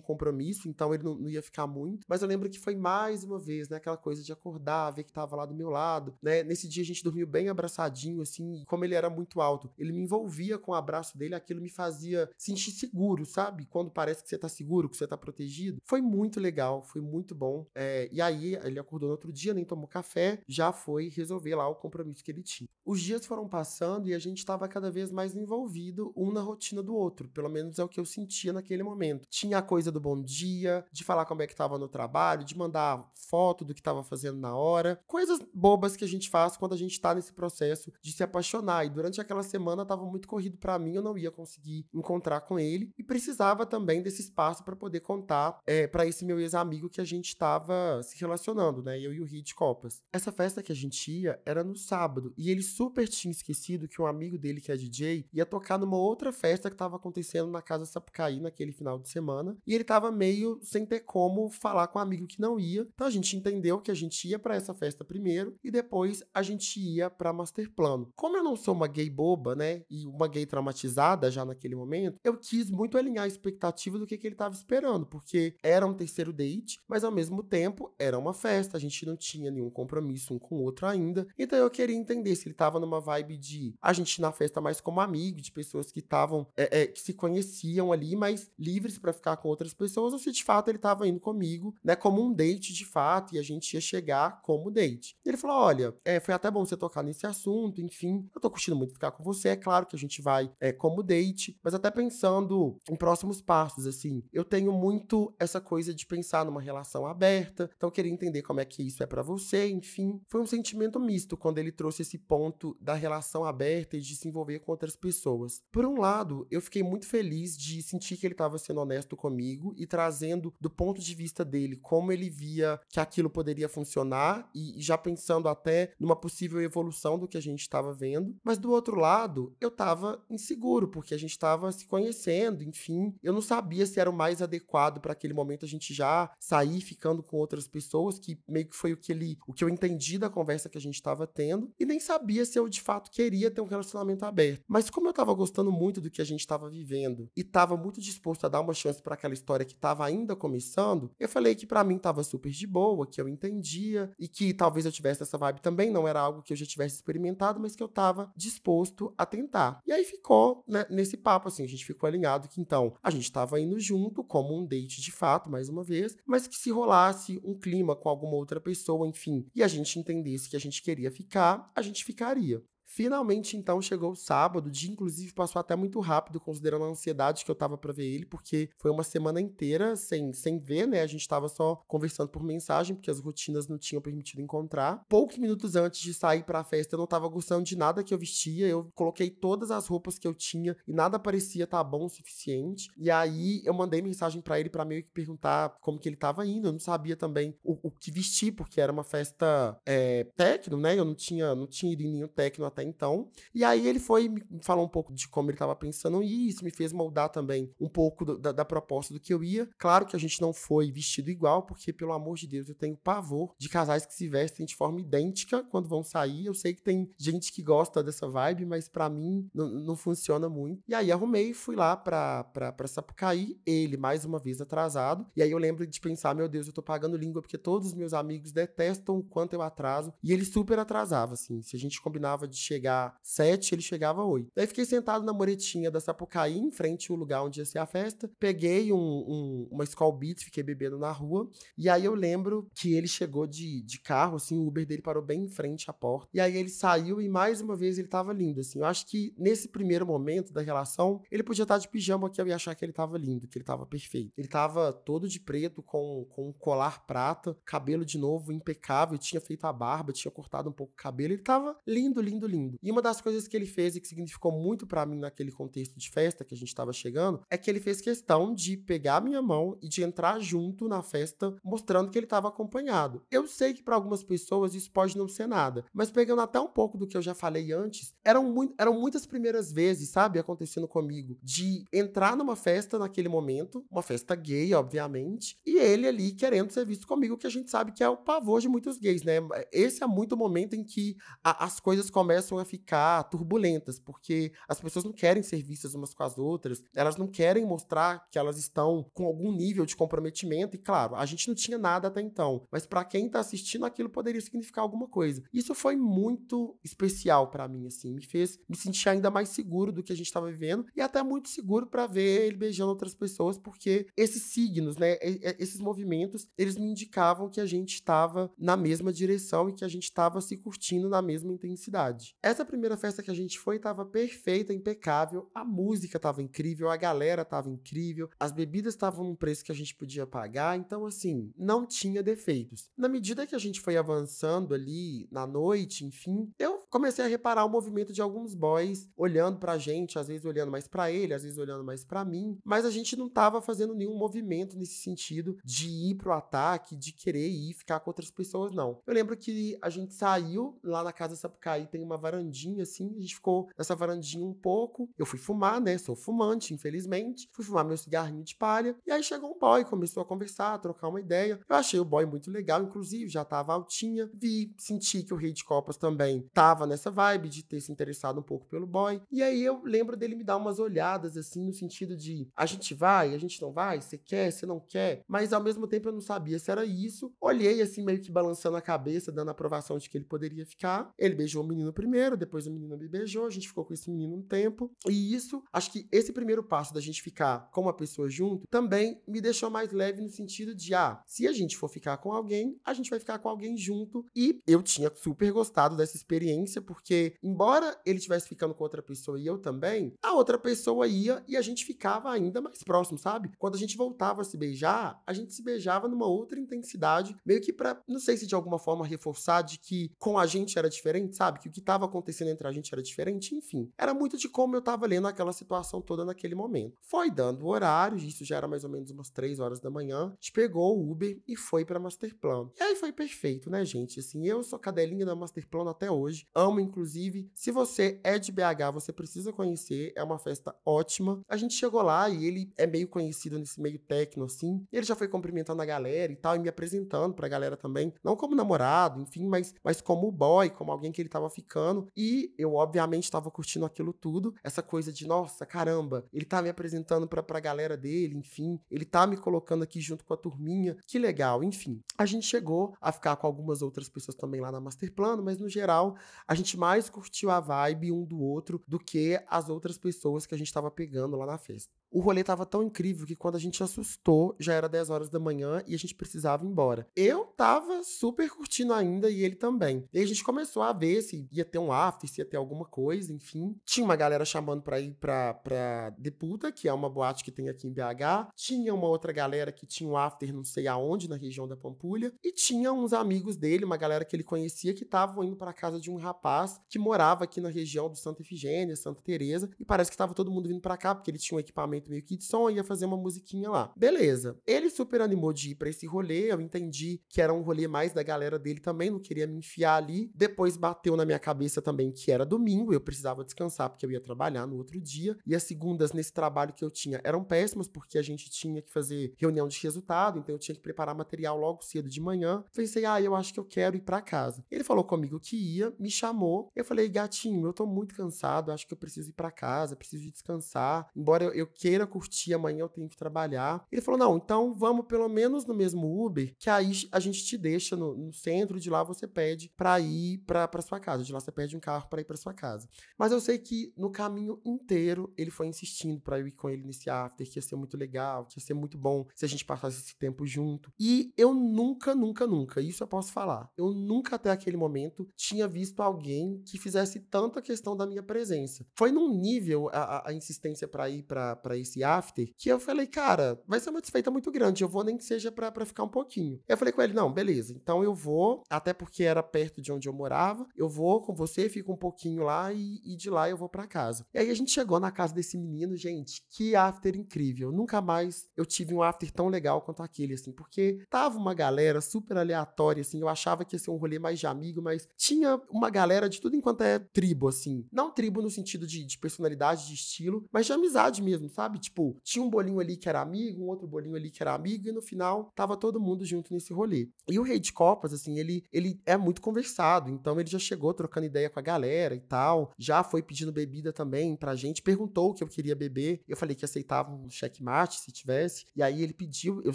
compromisso, então ele não, não ia ficar muito. Mas eu lembro que foi mais uma vez, né, aquela coisa de acordar, ver que tava lá do meu lado, né? Nesse dia a gente dormiu bem abraçadinho, assim, e como ele era muito alto, ele me envolvia com o abraço dele, aquilo me fazia sentir seguro, sabe? Quando parece que você tá seguro, que você tá protegido. Foi muito legal, foi muito bom. É, e aí, ele acordou no outro dia, nem tomou café, já foi resolver lá o compromisso que ele tinha. Os dias foram passando e a gente estava cada vez mais envolvido, um na rotina do outro. Pelo menos é o que eu sentia naquele momento. Tinha a coisa do bom dia, de falar como é que tava no trabalho, de mandar foto do que tava fazendo na hora. Coisas bobas que a gente faz quando a gente tá nesse processo de se apaixonar. E durante aquela semana tava muito corrido para mim, eu não ia conseguir encontrar com ele e precisava também desse espaço para poder contar é, para esse meu ex-amigo que a gente estava se relacionando, né? Eu e o Hit Copas. Essa festa que a gente ia era no sábado e ele super tinha esquecido que um amigo dele que é DJ ia tocar numa outra festa que estava acontecendo na casa Sapucaí naquele final de semana e ele tava meio sem ter como falar com um amigo que não ia. Então a gente entendeu que a gente ia para essa festa primeiro e depois a gente ia para Master Plano. Como eu não sou uma gay boba, né, e uma gay traumatizada já naquele momento, eu quis muito alinhar a expectativa do que, que ele tava esperando, porque era um terceiro date, mas ao mesmo tempo era uma festa, a gente não tinha nenhum compromisso um com o outro ainda. Então eu queria entender se ele tava numa vibe de a gente na festa mais como amigo, de pessoas que estavam é, é, que se conheciam ali, mas livres para ficar com outras pessoas, ou se de fato ele tava indo comigo, né, como um date de fato, e a gente ia chegar como date. Ele falou: olha, é, foi até bom você tocar nesse assunto, enfim, eu tô curtindo muito ficar com você, é claro que a gente vai é, como date, mas até pensando em próximos passos, assim, eu tenho muito essa coisa de pensar numa relação aberta, então eu queria entender como é que isso é para você, enfim. Foi um sentimento misto quando ele trouxe esse ponto da relação aberta e de se envolver com outras pessoas. Por um lado, eu fiquei muito feliz de sentir que ele estava sendo honesto comigo e trazendo do ponto de vista dele como ele via que aquilo poderia funcionar e já pensando até numa possível evolução do que a gente estava vendo. Mas do outro lado, eu estava inseguro porque a gente estava se conhecendo, enfim, eu não sabia se era o mais adequado para aquele momento a gente já sair ficando com outras pessoas, que meio que foi o que ele, o que eu entendi da conversa que a gente estava tendo, e nem sabia se eu de fato queria ter um relacionamento aberto. Mas como eu estava gostando muito do que a gente estava vivendo e estava muito disposto a dar uma chance para aquela história que estava ainda começando, eu falei que para mim estava super de boa, que eu entendia e que talvez eu tivesse essa vibe também, não era algo que eu já tivesse experimentado, mas que eu estava disposto a tentar. E aí ficou né, nesse papo assim, a gente ficou alinhado que então a gente estava indo junto como um date de fato, mais uma vez, mas que se rolasse um clima com alguma outra pessoa, enfim, e a gente entendesse que a gente queria ficar, a gente ficaria. Finalmente, então, chegou o sábado. Dia, inclusive, passou até muito rápido, considerando a ansiedade que eu tava para ver ele, porque foi uma semana inteira sem, sem ver, né? A gente tava só conversando por mensagem, porque as rotinas não tinham permitido encontrar. Poucos minutos antes de sair pra festa, eu não tava gostando de nada que eu vestia. Eu coloquei todas as roupas que eu tinha e nada parecia estar tá bom o suficiente. E aí eu mandei mensagem para ele para meio que perguntar como que ele tava indo. Eu não sabia também o, o que vestir, porque era uma festa é, tecno, né? Eu não tinha, não tinha ido em nenhum tecno até então. E aí ele foi me falou um pouco de como ele estava pensando e isso me fez moldar também um pouco do, da, da, proposta do que eu ia. Claro que a gente não foi vestido igual, porque, pelo amor de Deus, eu tenho pavor de casais que se vestem de forma idêntica quando vão sair. Eu sei que tem gente que gosta dessa vibe, mas para mim não funciona muito. E aí arrumei, fui lá pra, pra, pra Sapucaí, ele mais uma vez atrasado. E aí eu lembro de pensar, meu Deus, eu tô pagando língua porque todos os meus amigos detestam o quanto eu atraso. E ele super atrasava, assim. Se a gente combinava de chegar sete, ele chegava oito. Daí fiquei sentado na muretinha da Sapucaí, em frente ao lugar onde ia ser a festa. Peguei um, um, uma Skull Beats, fiquei bebendo na rua. E aí eu lembro que ele chegou de, de carro, assim, o Uber dele parou bem em frente à porta. E aí ele saiu e mais uma vez ele tava lindo, assim. Eu acho que nesse primeiro momento da relação, ele podia estar de pijama que eu ia achar que ele tava lindo, que ele tava perfeito. Ele tava todo de preto, com, com um colar prata, cabelo de novo impecável, tinha feito a barba, tinha cortado um pouco o cabelo. Ele tava lindo, lindo, lindo lindo. E uma das coisas que ele fez e que significou muito para mim naquele contexto de festa que a gente tava chegando, é que ele fez questão de pegar a minha mão e de entrar junto na festa, mostrando que ele tava acompanhado. Eu sei que para algumas pessoas isso pode não ser nada, mas pegando até um pouco do que eu já falei antes, eram, eram muitas primeiras vezes, sabe, acontecendo comigo, de entrar numa festa naquele momento, uma festa gay, obviamente, e ele ali querendo ser visto comigo, que a gente sabe que é o pavor de muitos gays, né? Esse é muito o momento em que a, as coisas começam começam a ficar turbulentas, porque as pessoas não querem ser vistas umas com as outras, elas não querem mostrar que elas estão com algum nível de comprometimento, e claro, a gente não tinha nada até então, mas para quem tá assistindo, aquilo poderia significar alguma coisa. Isso foi muito especial para mim, assim, me fez me sentir ainda mais seguro do que a gente estava vivendo e até muito seguro para ver ele beijando outras pessoas, porque esses signos, né, esses movimentos, eles me indicavam que a gente estava na mesma direção e que a gente estava se curtindo na mesma intensidade. Essa primeira festa que a gente foi estava perfeita, impecável, a música estava incrível, a galera estava incrível, as bebidas estavam num preço que a gente podia pagar, então assim, não tinha defeitos. Na medida que a gente foi avançando ali na noite, enfim, eu comecei a reparar o movimento de alguns boys olhando pra gente, às vezes olhando mais para ele, às vezes olhando mais para mim, mas a gente não tava fazendo nenhum movimento nesse sentido de ir pro ataque, de querer ir ficar com outras pessoas, não. Eu lembro que a gente saiu lá na casa Sapucaí, tem uma varandinha assim, a gente ficou nessa varandinha um pouco. Eu fui fumar, né? Sou fumante, infelizmente. Fui fumar meu cigarrinho de palha. E aí chegou um boy, começou a conversar, a trocar uma ideia. Eu achei o boy muito legal, inclusive, já tava altinha. Vi, senti que o Rei de Copas também tava nessa vibe de ter se interessado um pouco pelo boy. E aí eu lembro dele me dar umas olhadas, assim, no sentido de a gente vai, a gente não vai, você quer, você não quer. Mas ao mesmo tempo eu não sabia se era isso. Olhei, assim, meio que balançando a cabeça, dando aprovação de que ele poderia ficar. Ele beijou o menino primeiro, depois o menino me beijou, a gente ficou com esse menino um tempo. E isso, acho que esse primeiro passo da gente ficar com uma pessoa junto também me deixou mais leve no sentido de, ah, se a gente for ficar com alguém, a gente vai ficar com alguém junto. E eu tinha super gostado dessa experiência, porque embora ele estivesse ficando com outra pessoa e eu também, a outra pessoa ia e a gente ficava ainda mais próximo, sabe? Quando a gente voltava a se beijar, a gente se beijava numa outra intensidade, meio que para, não sei se de alguma forma reforçar de que com a gente era diferente, sabe? Que o que estava acontecendo entre a gente era diferente, enfim. Era muito de como eu tava lendo aquela situação toda naquele momento. Foi dando o horário, isso já era mais ou menos umas 3 horas da manhã. A gente pegou o Uber e foi pra Masterplano. E aí foi perfeito, né, gente? Assim, eu sou cadelinha da Masterplano até hoje. Amo, inclusive. Se você é de BH, você precisa conhecer. É uma festa ótima. A gente chegou lá e ele é meio conhecido nesse meio técnico, assim. Ele já foi cumprimentando a galera e tal, e me apresentando pra galera também. Não como namorado, enfim, mas, mas como boy, como alguém que ele tava ficando. E eu, obviamente, tava curtindo aquilo tudo. Essa coisa de, nossa, caramba, ele tá me apresentando pra, pra galera dele, enfim. Ele tá me colocando aqui junto com a turminha. Que legal, enfim. A gente chegou a ficar com algumas outras pessoas também lá na Masterplano, mas no geral, a gente mais curtiu a vibe um do outro do que as outras pessoas que a gente tava pegando lá na festa. O rolê tava tão incrível que quando a gente assustou, já era 10 horas da manhã e a gente precisava ir embora. Eu tava super curtindo ainda e ele também. E a gente começou a ver se ia ter um after, se ia ter alguma coisa, enfim. Tinha uma galera chamando pra ir pra, pra Deputa, que é uma boate que tem aqui em BH. Tinha uma outra galera que tinha um after não sei aonde, na região da Pampulha. E tinha uns amigos dele, uma galera que ele conhecia, que estavam indo pra casa de um rapaz que morava aqui na região do Santa Efigênia, Santa Teresa. E parece que tava todo mundo vindo pra cá, porque ele tinha um equipamento meio que de som, ia fazer uma musiquinha lá. Beleza. Ele super animou de ir pra esse rolê, eu entendi que era um rolê mais da galera dele também, não queria me enfiar ali. Depois bateu na minha cabeça também que era domingo, eu precisava descansar porque eu ia trabalhar no outro dia. E as segundas nesse trabalho que eu tinha eram péssimas, porque a gente tinha que fazer reunião de resultado, então eu tinha que preparar material logo cedo de manhã. Pensei, ah, eu acho que eu quero ir para casa. Ele falou comigo que ia, me chamou. Eu falei, gatinho, eu tô muito cansado, acho que eu preciso ir para casa, preciso descansar. Embora eu, eu queira curtir, amanhã eu tenho que trabalhar. Ele falou: não, então vamos pelo menos no mesmo Uber, que aí a gente te deixa no, no centro, de lá você pede para ir para sua casa. De lá você pede um carro para ir para sua casa. Mas eu sei que no caminho inteiro ele foi insistindo para eu ir com ele nesse after, que ia ser muito legal, que ia ser muito bom se a gente passasse esse tempo junto. E eu nunca, nunca, nunca, isso eu posso falar, eu nunca até aquele momento tinha visto alguém que fizesse tanta questão da minha presença. Foi num nível a, a insistência para ir para esse after, que eu falei, cara, vai ser uma desfeita muito grande, eu vou nem que seja pra ficar um pouquinho. Eu falei com ele, não, beleza, então eu vou, até porque era perto de onde eu morava, eu vou com você, fico um pouquinho lá e, e de lá eu vou para casa. E aí a gente chegou na casa desse menino, gente, que after incrível. Nunca mais eu tive um after tão legal quanto aquele, assim, porque tava uma galera super aleatória, assim, eu achava que ia ser um rolê mais de amigo, mas tinha uma galera de tudo enquanto é tribo, assim. Não tribo no sentido de, de personalidade, de estilo, mas de amizade mesmo, sabe? Sabe? Tipo, tinha um bolinho ali que era amigo, um outro bolinho ali que era amigo, e no final tava todo mundo junto nesse rolê. E o Rei de Copas, assim, ele, ele é muito conversado, então ele já chegou trocando ideia com a galera e tal, já foi pedindo bebida também pra gente, perguntou o que eu queria beber, eu falei que aceitava um checkmate se tivesse, e aí ele pediu, eu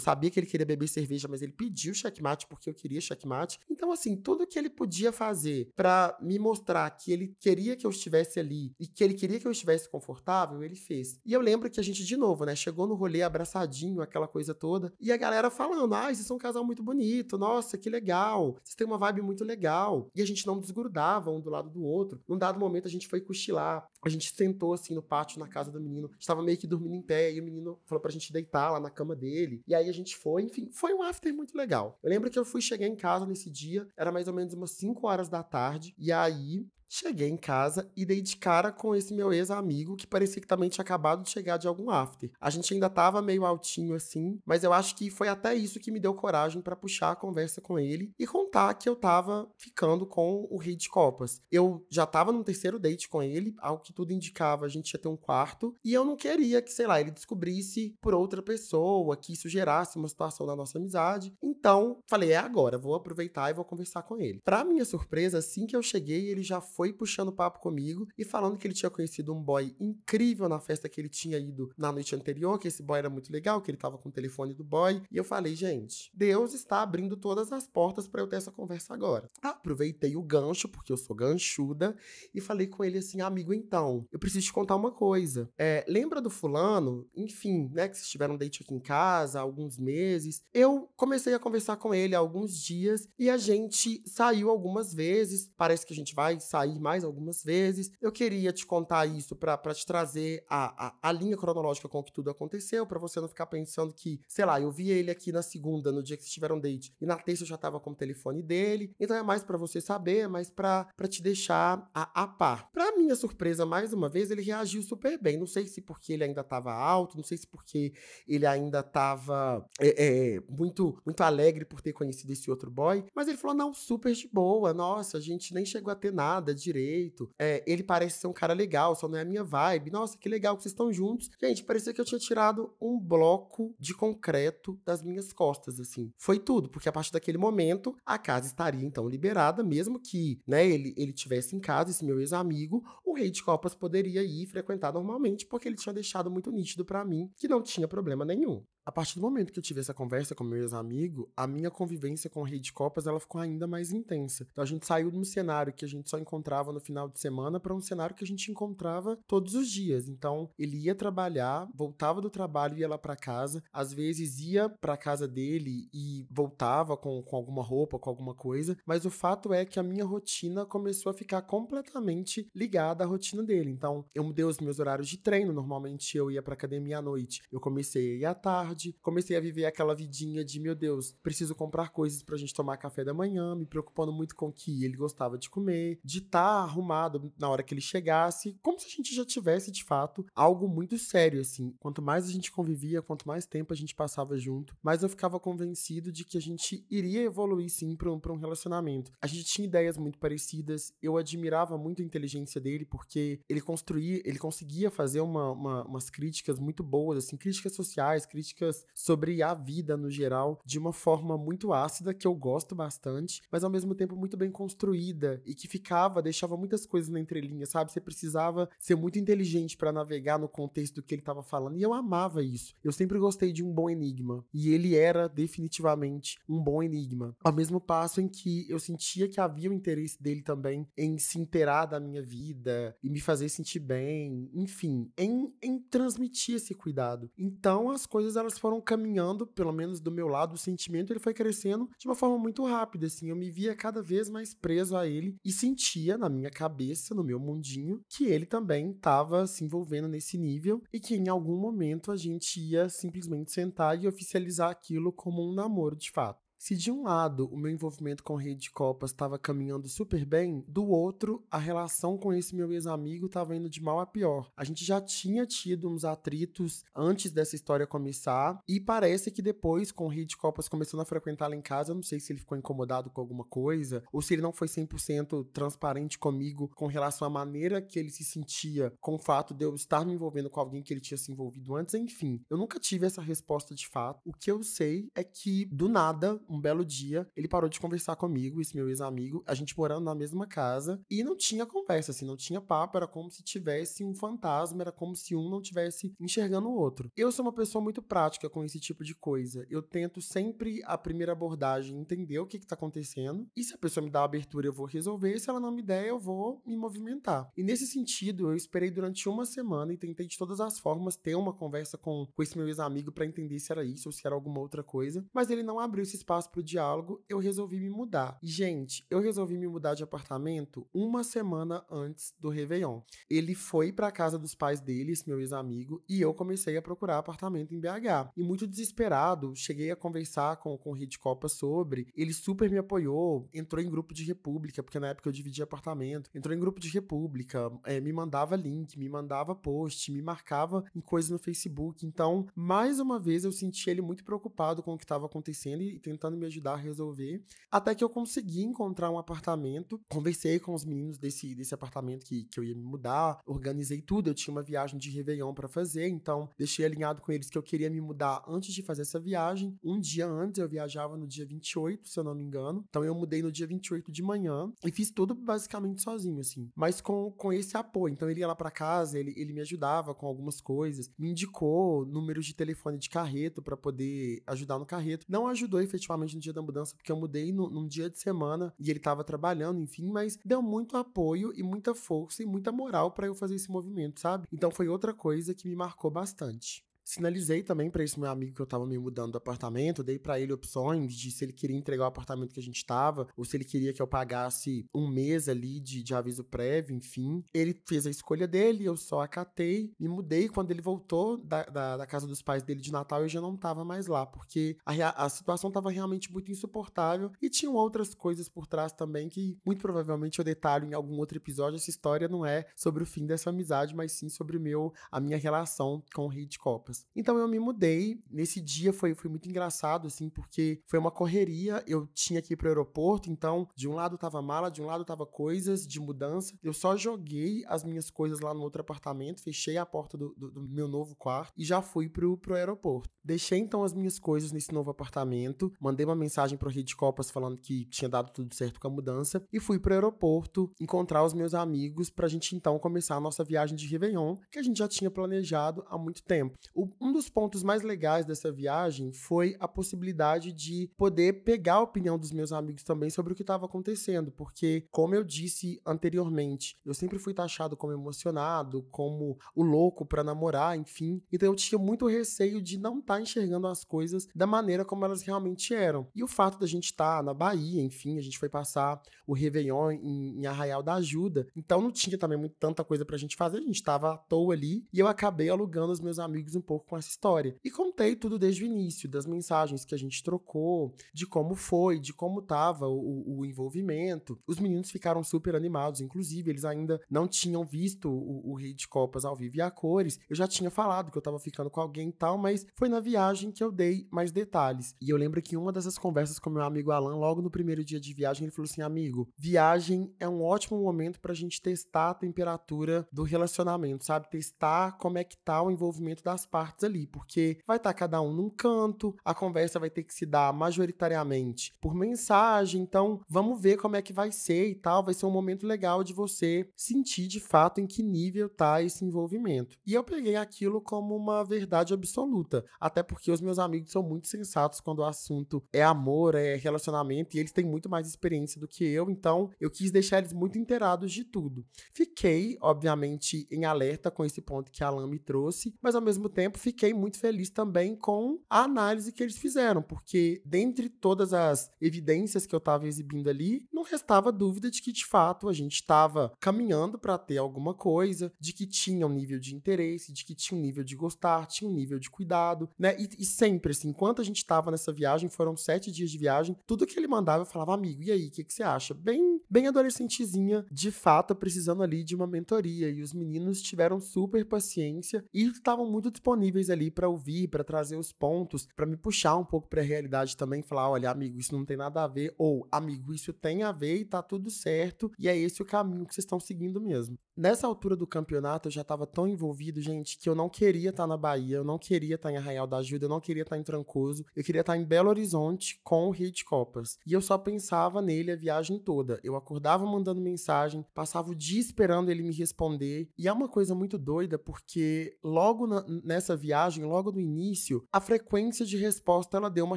sabia que ele queria beber cerveja, mas ele pediu checkmate porque eu queria checkmate. Então, assim, tudo que ele podia fazer para me mostrar que ele queria que eu estivesse ali e que ele queria que eu estivesse confortável, ele fez. E eu lembro que a gente, de novo, né, chegou no rolê abraçadinho, aquela coisa toda, e a galera falando: ah, vocês são um casal muito bonito, nossa, que legal, vocês têm uma vibe muito legal. E a gente não desgrudava um do lado do outro. Num dado momento, a gente foi cochilar, a gente sentou assim no pátio na casa do menino, estava meio que dormindo em pé, e o menino falou pra gente deitar lá na cama dele. E aí a gente foi, enfim, foi um after muito legal. Eu lembro que eu fui chegar em casa nesse dia, era mais ou menos umas 5 horas da tarde, e aí Cheguei em casa e dei de cara com esse meu ex-amigo que parecia que também tinha acabado de chegar de algum after. A gente ainda tava meio altinho assim, mas eu acho que foi até isso que me deu coragem para puxar a conversa com ele e contar que eu tava ficando com o rei de copas. Eu já tava num terceiro date com ele, ao que tudo indicava, a gente ia ter um quarto, e eu não queria que, sei lá, ele descobrisse por outra pessoa, que isso gerasse uma situação na nossa amizade. Então, falei, é agora, vou aproveitar e vou conversar com ele. Para minha surpresa, assim que eu cheguei, ele já foi foi puxando papo comigo e falando que ele tinha conhecido um boy incrível na festa que ele tinha ido na noite anterior, que esse boy era muito legal, que ele tava com o telefone do boy. E eu falei, gente, Deus está abrindo todas as portas para eu ter essa conversa agora. Aproveitei o gancho, porque eu sou ganchuda, e falei com ele assim, amigo, então, eu preciso te contar uma coisa. É, lembra do fulano? Enfim, né, que vocês tiveram um date aqui em casa há alguns meses. Eu comecei a conversar com ele há alguns dias e a gente saiu algumas vezes. Parece que a gente vai sair mais algumas vezes. Eu queria te contar isso para te trazer a, a, a, linha cronológica com que tudo aconteceu, para você não ficar pensando que, sei lá, eu vi ele aqui na segunda, no dia que vocês tiveram date, e na terça eu já tava com o telefone dele. Então é mais para você saber, é mais pra te deixar a, a par. Pra minha surpresa, mais uma vez, ele reagiu super bem. Não sei se porque ele ainda tava alto, não sei se porque ele ainda tava é, é, muito, muito alegre por ter conhecido esse outro boy, mas ele falou: não, super de boa, nossa, a gente nem chegou a ter nada direito. É, ele parece ser um cara legal, só não é a minha vibe. Nossa, que legal que vocês estão juntos. Gente, parecia que eu tinha tirado um bloco de concreto das minhas costas, assim. Foi tudo, porque a partir daquele momento a casa estaria então liberada, mesmo que, né, ele ele tivesse em casa, esse meu ex-amigo, o rei de copas poderia ir frequentar normalmente, porque ele tinha deixado muito nítido para mim que não tinha problema nenhum. A partir do momento que eu tive essa conversa com meu ex-amigo, a minha convivência com o Rei de Copas ela ficou ainda mais intensa. Então a gente saiu de um cenário que a gente só encontrava no final de semana para um cenário que a gente encontrava todos os dias. Então ele ia trabalhar, voltava do trabalho e ia lá para casa. Às vezes ia para casa dele e voltava com, com alguma roupa, com alguma coisa. Mas o fato é que a minha rotina começou a ficar completamente ligada à rotina dele. Então eu mudei os meus horários de treino. Normalmente eu ia para academia à noite. Eu comecei a ir à tarde tarde, comecei a viver aquela vidinha de, meu Deus, preciso comprar coisas pra gente tomar café da manhã, me preocupando muito com o que ele gostava de comer, de estar tá arrumado na hora que ele chegasse, como se a gente já tivesse, de fato, algo muito sério, assim. Quanto mais a gente convivia, quanto mais tempo a gente passava junto, mais eu ficava convencido de que a gente iria evoluir, sim, pra um, pra um relacionamento. A gente tinha ideias muito parecidas, eu admirava muito a inteligência dele, porque ele construía, ele conseguia fazer uma, uma, umas críticas muito boas, assim, críticas sociais, críticas críticas sobre a vida no geral de uma forma muito ácida, que eu gosto bastante, mas ao mesmo tempo muito bem construída e que ficava, deixava muitas coisas na entrelinha, sabe? Você precisava ser muito inteligente para navegar no contexto do que ele estava falando e eu amava isso. Eu sempre gostei de um bom enigma e ele era definitivamente um bom enigma. Ao mesmo passo em que eu sentia que havia o interesse dele também em se inteirar da minha vida e me fazer sentir bem, enfim, em, em transmitir esse cuidado. Então as coisas elas foram caminhando, pelo menos do meu lado, o sentimento ele foi crescendo de uma forma muito rápida, assim, eu me via cada vez mais preso a ele e sentia na minha cabeça, no meu mundinho, que ele também estava se envolvendo nesse nível e que em algum momento a gente ia simplesmente sentar e oficializar aquilo como um namoro de fato. Se de um lado o meu envolvimento com rede de copas estava caminhando super bem, do outro a relação com esse meu ex-amigo estava indo de mal a pior. A gente já tinha tido uns atritos antes dessa história começar e parece que depois, com o rede de copas começando a frequentar lá em casa, eu não sei se ele ficou incomodado com alguma coisa ou se ele não foi 100% transparente comigo com relação à maneira que ele se sentia com o fato de eu estar me envolvendo com alguém que ele tinha se envolvido antes, enfim. Eu nunca tive essa resposta de fato. O que eu sei é que do nada um belo dia, ele parou de conversar comigo, esse meu ex-amigo, a gente morando na mesma casa, e não tinha conversa, assim, não tinha papo, era como se tivesse um fantasma, era como se um não tivesse enxergando o outro. Eu sou uma pessoa muito prática com esse tipo de coisa. Eu tento sempre, a primeira abordagem, entender o que que tá acontecendo, e se a pessoa me dá a abertura, eu vou resolver, se ela não me der, eu vou me movimentar. E nesse sentido, eu esperei durante uma semana e tentei de todas as formas ter uma conversa com, com esse meu ex-amigo para entender se era isso ou se era alguma outra coisa, mas ele não abriu esse espaço espaço pro diálogo, eu resolvi me mudar. Gente, eu resolvi me mudar de apartamento uma semana antes do Réveillon. Ele foi pra casa dos pais dele, esse meu ex-amigo, e eu comecei a procurar apartamento em BH. E muito desesperado, cheguei a conversar com, com o Rede Copa sobre. Ele super me apoiou, entrou em grupo de República, porque na época eu dividia apartamento. Entrou em grupo de República, é, me mandava link, me mandava post, me marcava em coisas no Facebook. Então, mais uma vez, eu senti ele muito preocupado com o que estava acontecendo e tentando tentando me ajudar a resolver. Até que eu consegui encontrar um apartamento. Conversei com os meninos desse, desse apartamento que, que eu ia me mudar. Organizei tudo. Eu tinha uma viagem de Réveillon para fazer. Então, deixei alinhado com eles que eu queria me mudar antes de fazer essa viagem. Um dia antes, eu viajava no dia 28, se eu não me engano. Então, eu mudei no dia 28 de manhã. E fiz tudo basicamente sozinho, assim. Mas com, com esse apoio. Então, ele ia lá para casa, ele, ele me ajudava com algumas coisas. Me indicou números de telefone de carreto para poder ajudar no carreto. Não ajudou efetivamente no dia da mudança, porque eu mudei no, num dia de semana e ele tava trabalhando, enfim, mas deu muito apoio e muita força e muita moral para eu fazer esse movimento, sabe? Então foi outra coisa que me marcou bastante. Sinalizei também para esse meu amigo que eu tava me mudando do apartamento, dei para ele opções de se ele queria entregar o apartamento que a gente tava, ou se ele queria que eu pagasse um mês ali de, de aviso prévio, enfim. Ele fez a escolha dele, eu só acatei, me mudei. Quando ele voltou da, da, da casa dos pais dele de Natal, eu já não tava mais lá, porque a, a situação tava realmente muito insuportável e tinham outras coisas por trás também que muito provavelmente eu detalho em algum outro episódio. Essa história não é sobre o fim dessa amizade, mas sim sobre meu, a minha relação com o Rei de Copas. Então eu me mudei. Nesse dia foi, foi muito engraçado, assim, porque foi uma correria. Eu tinha que ir pro aeroporto, então de um lado tava mala, de um lado tava coisas de mudança. Eu só joguei as minhas coisas lá no outro apartamento, fechei a porta do, do, do meu novo quarto e já fui pro, pro aeroporto. Deixei então as minhas coisas nesse novo apartamento, mandei uma mensagem pro Rede Copas falando que tinha dado tudo certo com a mudança e fui pro aeroporto encontrar os meus amigos pra gente então começar a nossa viagem de Réveillon, que a gente já tinha planejado há muito tempo. O um dos pontos mais legais dessa viagem foi a possibilidade de poder pegar a opinião dos meus amigos também sobre o que estava acontecendo, porque, como eu disse anteriormente, eu sempre fui taxado como emocionado, como o louco para namorar, enfim. Então eu tinha muito receio de não estar tá enxergando as coisas da maneira como elas realmente eram. E o fato da gente estar tá na Bahia, enfim, a gente foi passar o Réveillon em, em Arraial da Ajuda, então não tinha também muito, tanta coisa pra gente fazer, a gente estava à toa ali, e eu acabei alugando os meus amigos um pouco com essa história. E contei tudo desde o início, das mensagens que a gente trocou, de como foi, de como tava o, o envolvimento. Os meninos ficaram super animados, inclusive, eles ainda não tinham visto o, o Rei de Copas ao vivo e a cores. Eu já tinha falado que eu tava ficando com alguém e tal, mas foi na viagem que eu dei mais detalhes. E eu lembro que uma dessas conversas com meu amigo Alan, logo no primeiro dia de viagem, ele falou assim: amigo, viagem é um ótimo momento pra gente testar a temperatura do relacionamento, sabe? Testar como é que tá o envolvimento das partes partes ali, porque vai estar tá cada um num canto, a conversa vai ter que se dar majoritariamente por mensagem, então vamos ver como é que vai ser e tal, vai ser um momento legal de você sentir de fato em que nível tá esse envolvimento. E eu peguei aquilo como uma verdade absoluta, até porque os meus amigos são muito sensatos quando o assunto é amor, é relacionamento, e eles têm muito mais experiência do que eu, então eu quis deixar eles muito inteirados de tudo. Fiquei, obviamente, em alerta com esse ponto que a Alan me trouxe, mas ao mesmo tempo tempo, fiquei muito feliz também com a análise que eles fizeram, porque dentre todas as evidências que eu estava exibindo ali, não restava dúvida de que de fato a gente estava caminhando para ter alguma coisa, de que tinha um nível de interesse, de que tinha um nível de gostar, tinha um nível de cuidado, né? E, e sempre, assim, enquanto a gente estava nessa viagem, foram sete dias de viagem, tudo que ele mandava eu falava, amigo, e aí, o que, que você acha? Bem, bem adolescentezinha, de fato, precisando ali de uma mentoria. E os meninos tiveram super paciência e estavam muito disponíveis ali para ouvir, para trazer os pontos, para me puxar um pouco para a realidade também, falar, olha, amigo, isso não tem nada a ver, ou amigo, isso tem a ver e tá tudo certo, e é esse o caminho que vocês estão seguindo mesmo. Nessa altura do campeonato, eu já estava tão envolvido, gente, que eu não queria estar tá na Bahia, eu não queria estar tá em Arraial da Ajuda, eu não queria estar tá em Trancoso, eu queria estar em Belo Horizonte com o Rio de Copas. E eu só pensava nele a viagem toda. Eu acordava mandando mensagem, passava o dia esperando ele me responder. E é uma coisa muito doida, porque logo na, nessa viagem, logo no início, a frequência de resposta ela deu uma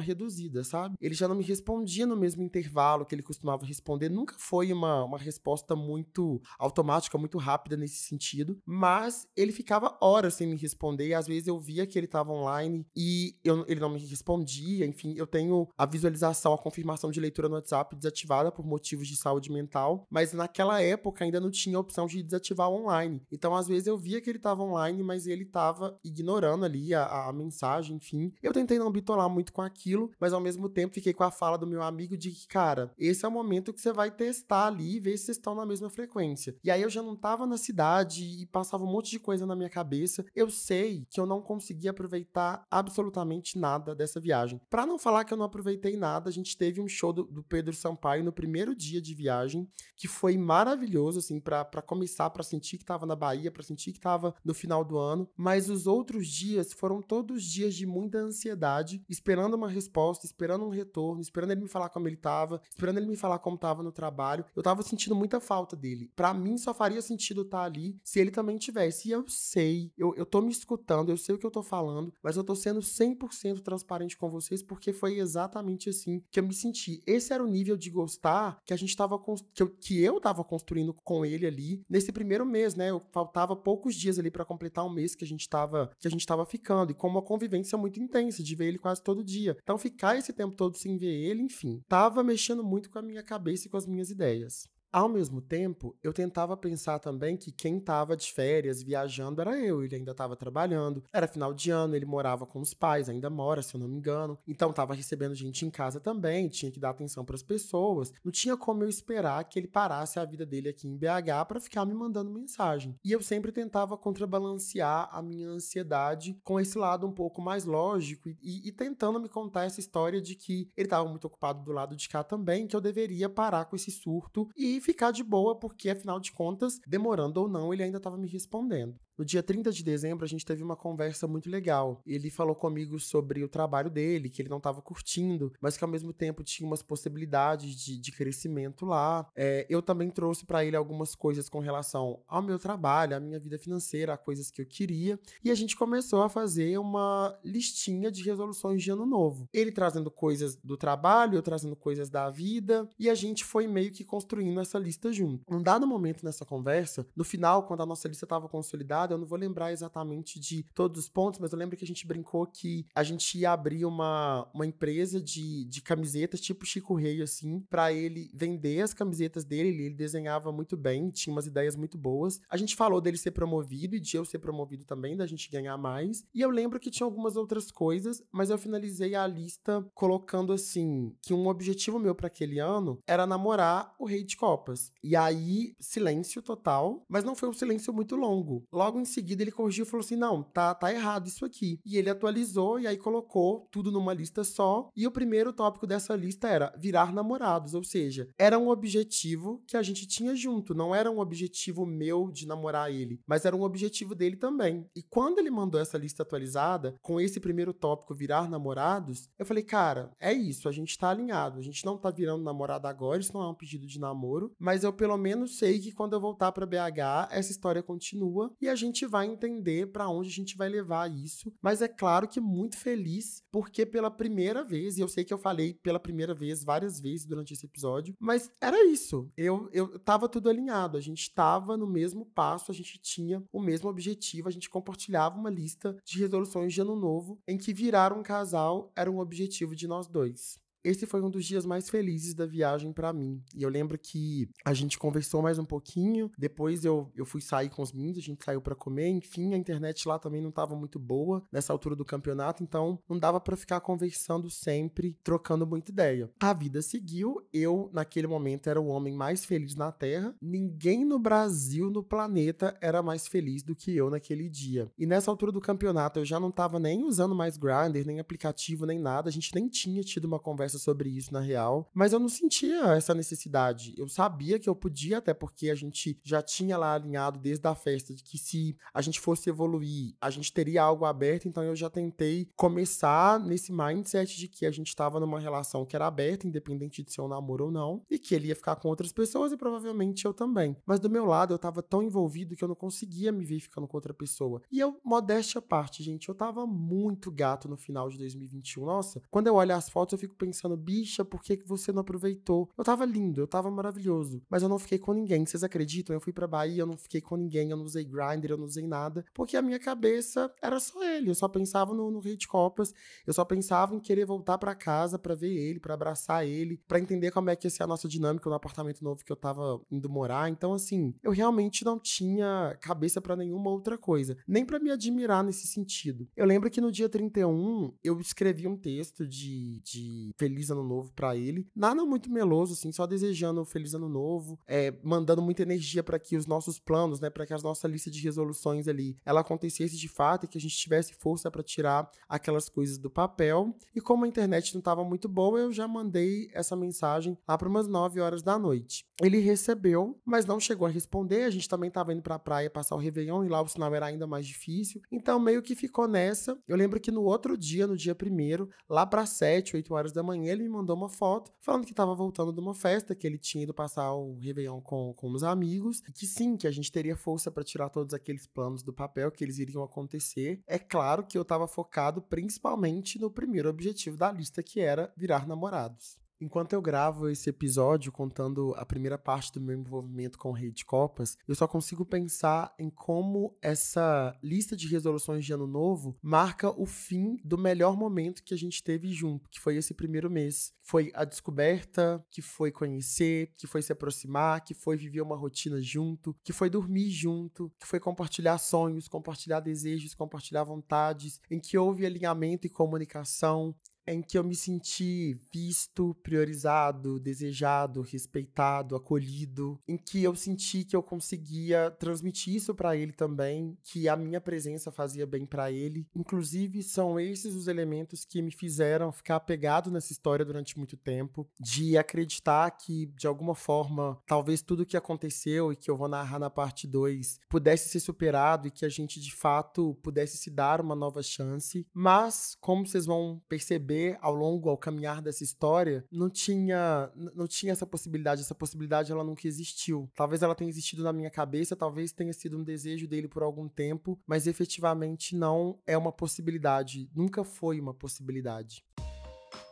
reduzida, sabe? Ele já não me respondia no mesmo intervalo que ele costumava responder. Nunca foi uma, uma resposta muito automática, muito rápida nesse sentido, mas ele ficava horas sem me responder, e às vezes eu via que ele estava online e eu, ele não me respondia, enfim, eu tenho a visualização, a confirmação de leitura no WhatsApp desativada por motivos de saúde mental, mas naquela época ainda não tinha a opção de desativar online. Então, às vezes eu via que ele estava online, mas ele estava ignorando ali a, a mensagem, enfim. Eu tentei não bitolar muito com aquilo, mas ao mesmo tempo fiquei com a fala do meu amigo de que, cara, esse é o momento que você vai testar ali e ver se vocês estão na mesma frequência. E aí eu já não tava na cidade e passava um monte de coisa na minha cabeça. Eu sei que eu não consegui aproveitar absolutamente nada dessa viagem. Para não falar que eu não aproveitei nada, a gente teve um show do, do Pedro Sampaio no primeiro dia de viagem, que foi maravilhoso, assim, para começar, para sentir que tava na Bahia, para sentir que tava no final do ano. Mas os outros dias foram todos dias de muita ansiedade, esperando uma resposta, esperando um retorno, esperando ele me falar como ele tava, esperando ele me falar como tava no trabalho. Eu tava sentindo muita falta dele. Para mim só faria sentido estar tá ali se ele também tivesse. E eu sei, eu, eu tô me escutando, eu sei o que eu tô falando, mas eu tô sendo 100% transparente com vocês porque foi exatamente assim que eu me senti. Esse era o nível de gostar que a gente tava que eu, que eu tava construindo com ele ali nesse primeiro mês, né? Eu faltava poucos dias ali para completar um mês que a gente tava que a gente tava ficando e com uma convivência muito intensa de ver ele quase todo dia. Então ficar esse tempo todo sem ver ele, enfim, tava mexendo muito com a minha cabeça e com as minhas ideias. Ao mesmo tempo, eu tentava pensar também que quem estava de férias, viajando, era eu. Ele ainda estava trabalhando. Era final de ano, ele morava com os pais, ainda mora, se eu não me engano. Então estava recebendo gente em casa também, tinha que dar atenção para as pessoas. Não tinha como eu esperar que ele parasse a vida dele aqui em BH para ficar me mandando mensagem. E eu sempre tentava contrabalancear a minha ansiedade com esse lado um pouco mais lógico e, e, tentando me contar essa história de que ele estava muito ocupado do lado de cá também, que eu deveria parar com esse surto e ficar de boa, porque afinal de contas, demorando ou não, ele ainda estava me respondendo. No dia 30 de dezembro, a gente teve uma conversa muito legal. Ele falou comigo sobre o trabalho dele, que ele não estava curtindo, mas que ao mesmo tempo tinha umas possibilidades de, de crescimento lá. É, eu também trouxe para ele algumas coisas com relação ao meu trabalho, à minha vida financeira, a coisas que eu queria. E a gente começou a fazer uma listinha de resoluções de ano novo. Ele trazendo coisas do trabalho, eu trazendo coisas da vida, e a gente foi meio que construindo essa lista junto. Um dado momento nessa conversa, no final, quando a nossa lista estava consolidada, eu não vou lembrar exatamente de todos os pontos, mas eu lembro que a gente brincou que a gente ia abrir uma, uma empresa de, de camisetas, tipo Chico Rei, assim, para ele vender as camisetas dele. Ele desenhava muito bem, tinha umas ideias muito boas. A gente falou dele ser promovido e de eu ser promovido também, da gente ganhar mais. E eu lembro que tinha algumas outras coisas, mas eu finalizei a lista colocando assim: que um objetivo meu para aquele ano era namorar o Rei de Copas. E aí, silêncio total, mas não foi um silêncio muito longo. Logo logo em seguida ele corrigiu e falou assim: não, tá, tá errado isso aqui. E ele atualizou e aí colocou tudo numa lista só. E o primeiro tópico dessa lista era virar namorados, ou seja, era um objetivo que a gente tinha junto, não era um objetivo meu de namorar ele, mas era um objetivo dele também. E quando ele mandou essa lista atualizada, com esse primeiro tópico, virar namorados, eu falei, cara, é isso, a gente tá alinhado, a gente não tá virando namorado agora, isso não é um pedido de namoro, mas eu pelo menos sei que quando eu voltar para BH, essa história continua e a gente gente vai entender para onde a gente vai levar isso. Mas é claro que muito feliz, porque pela primeira vez, e eu sei que eu falei pela primeira vez várias vezes durante esse episódio, mas era isso. Eu, eu tava tudo alinhado, a gente tava no mesmo passo, a gente tinha o mesmo objetivo, a gente compartilhava uma lista de resoluções de ano novo em que virar um casal era um objetivo de nós dois. Esse foi um dos dias mais felizes da viagem para mim. E eu lembro que a gente conversou mais um pouquinho, depois eu, eu fui sair com os meninos, a gente saiu para comer, enfim, a internet lá também não tava muito boa nessa altura do campeonato, então não dava para ficar conversando sempre, trocando muita ideia. A vida seguiu, eu naquele momento era o homem mais feliz na Terra. Ninguém no Brasil, no planeta, era mais feliz do que eu naquele dia. E nessa altura do campeonato eu já não tava nem usando mais Grindr, nem aplicativo, nem nada, a gente nem tinha tido uma conversa conversa sobre isso na real, mas eu não sentia essa necessidade. Eu sabia que eu podia, até porque a gente já tinha lá alinhado desde a festa de que se a gente fosse evoluir, a gente teria algo aberto, então eu já tentei começar nesse mindset de que a gente estava numa relação que era aberta, independente de ser um namoro ou não, e que ele ia ficar com outras pessoas e provavelmente eu também. Mas do meu lado, eu tava tão envolvido que eu não conseguia me ver ficando com outra pessoa. E eu, modéstia à parte, gente, eu tava muito gato no final de 2021. Nossa, quando eu olho as fotos, eu fico pensando pensando, bicha, por que, você não aproveitou? Eu tava lindo, eu tava maravilhoso, mas eu não fiquei com ninguém. Vocês acreditam? Eu fui pra Bahia, eu não fiquei com ninguém, eu não usei grinder, eu não usei nada, porque a minha cabeça era só ele. Eu só pensava no, no de Copas, eu só pensava em querer voltar para casa para ver ele, para abraçar ele, para entender como é que ia ser a nossa dinâmica no apartamento novo que eu tava indo morar. Então, assim, eu realmente não tinha cabeça para nenhuma outra coisa, nem para me admirar nesse sentido. Eu lembro que no dia 31 eu escrevi um texto de, de feliz ano novo para ele. Nada muito meloso, assim, só desejando um feliz ano novo, é, mandando muita energia para que os nossos planos, né, para que a nossa lista de resoluções ali, ela acontecesse de fato e que a gente tivesse força para tirar aquelas coisas do papel. E como a internet não estava muito boa, eu já mandei essa mensagem lá para umas 9 horas da noite. Ele recebeu, mas não chegou a responder. A gente também estava indo para a praia passar o Réveillon e lá o sinal era ainda mais difícil. Então meio que ficou nessa. Eu lembro que no outro dia, no dia primeiro, lá para 7, 8 horas da manhã, ele me mandou uma foto falando que estava voltando de uma festa, que ele tinha ido passar o Réveillon com, com os amigos, e que sim, que a gente teria força para tirar todos aqueles planos do papel, que eles iriam acontecer. É claro que eu estava focado principalmente no primeiro objetivo da lista, que era virar namorados. Enquanto eu gravo esse episódio contando a primeira parte do meu envolvimento com o Rei de Copas, eu só consigo pensar em como essa lista de resoluções de ano novo marca o fim do melhor momento que a gente teve junto, que foi esse primeiro mês. Foi a descoberta, que foi conhecer, que foi se aproximar, que foi viver uma rotina junto, que foi dormir junto, que foi compartilhar sonhos, compartilhar desejos, compartilhar vontades, em que houve alinhamento e comunicação, em que eu me senti visto, priorizado, desejado, respeitado, acolhido, em que eu senti que eu conseguia transmitir isso para ele também, que a minha presença fazia bem para ele. Inclusive, são esses os elementos que me fizeram ficar apegado nessa história durante muito tempo, de acreditar que de alguma forma, talvez tudo que aconteceu e que eu vou narrar na parte 2 pudesse ser superado e que a gente de fato pudesse se dar uma nova chance. Mas, como vocês vão perceber, ao longo, ao caminhar dessa história, não tinha, não tinha essa possibilidade. Essa possibilidade ela nunca existiu. Talvez ela tenha existido na minha cabeça, talvez tenha sido um desejo dele por algum tempo, mas efetivamente não é uma possibilidade. Nunca foi uma possibilidade.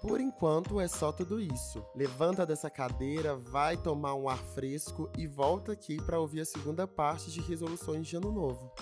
Por enquanto é só tudo isso. Levanta dessa cadeira, vai tomar um ar fresco e volta aqui para ouvir a segunda parte de resoluções de ano novo.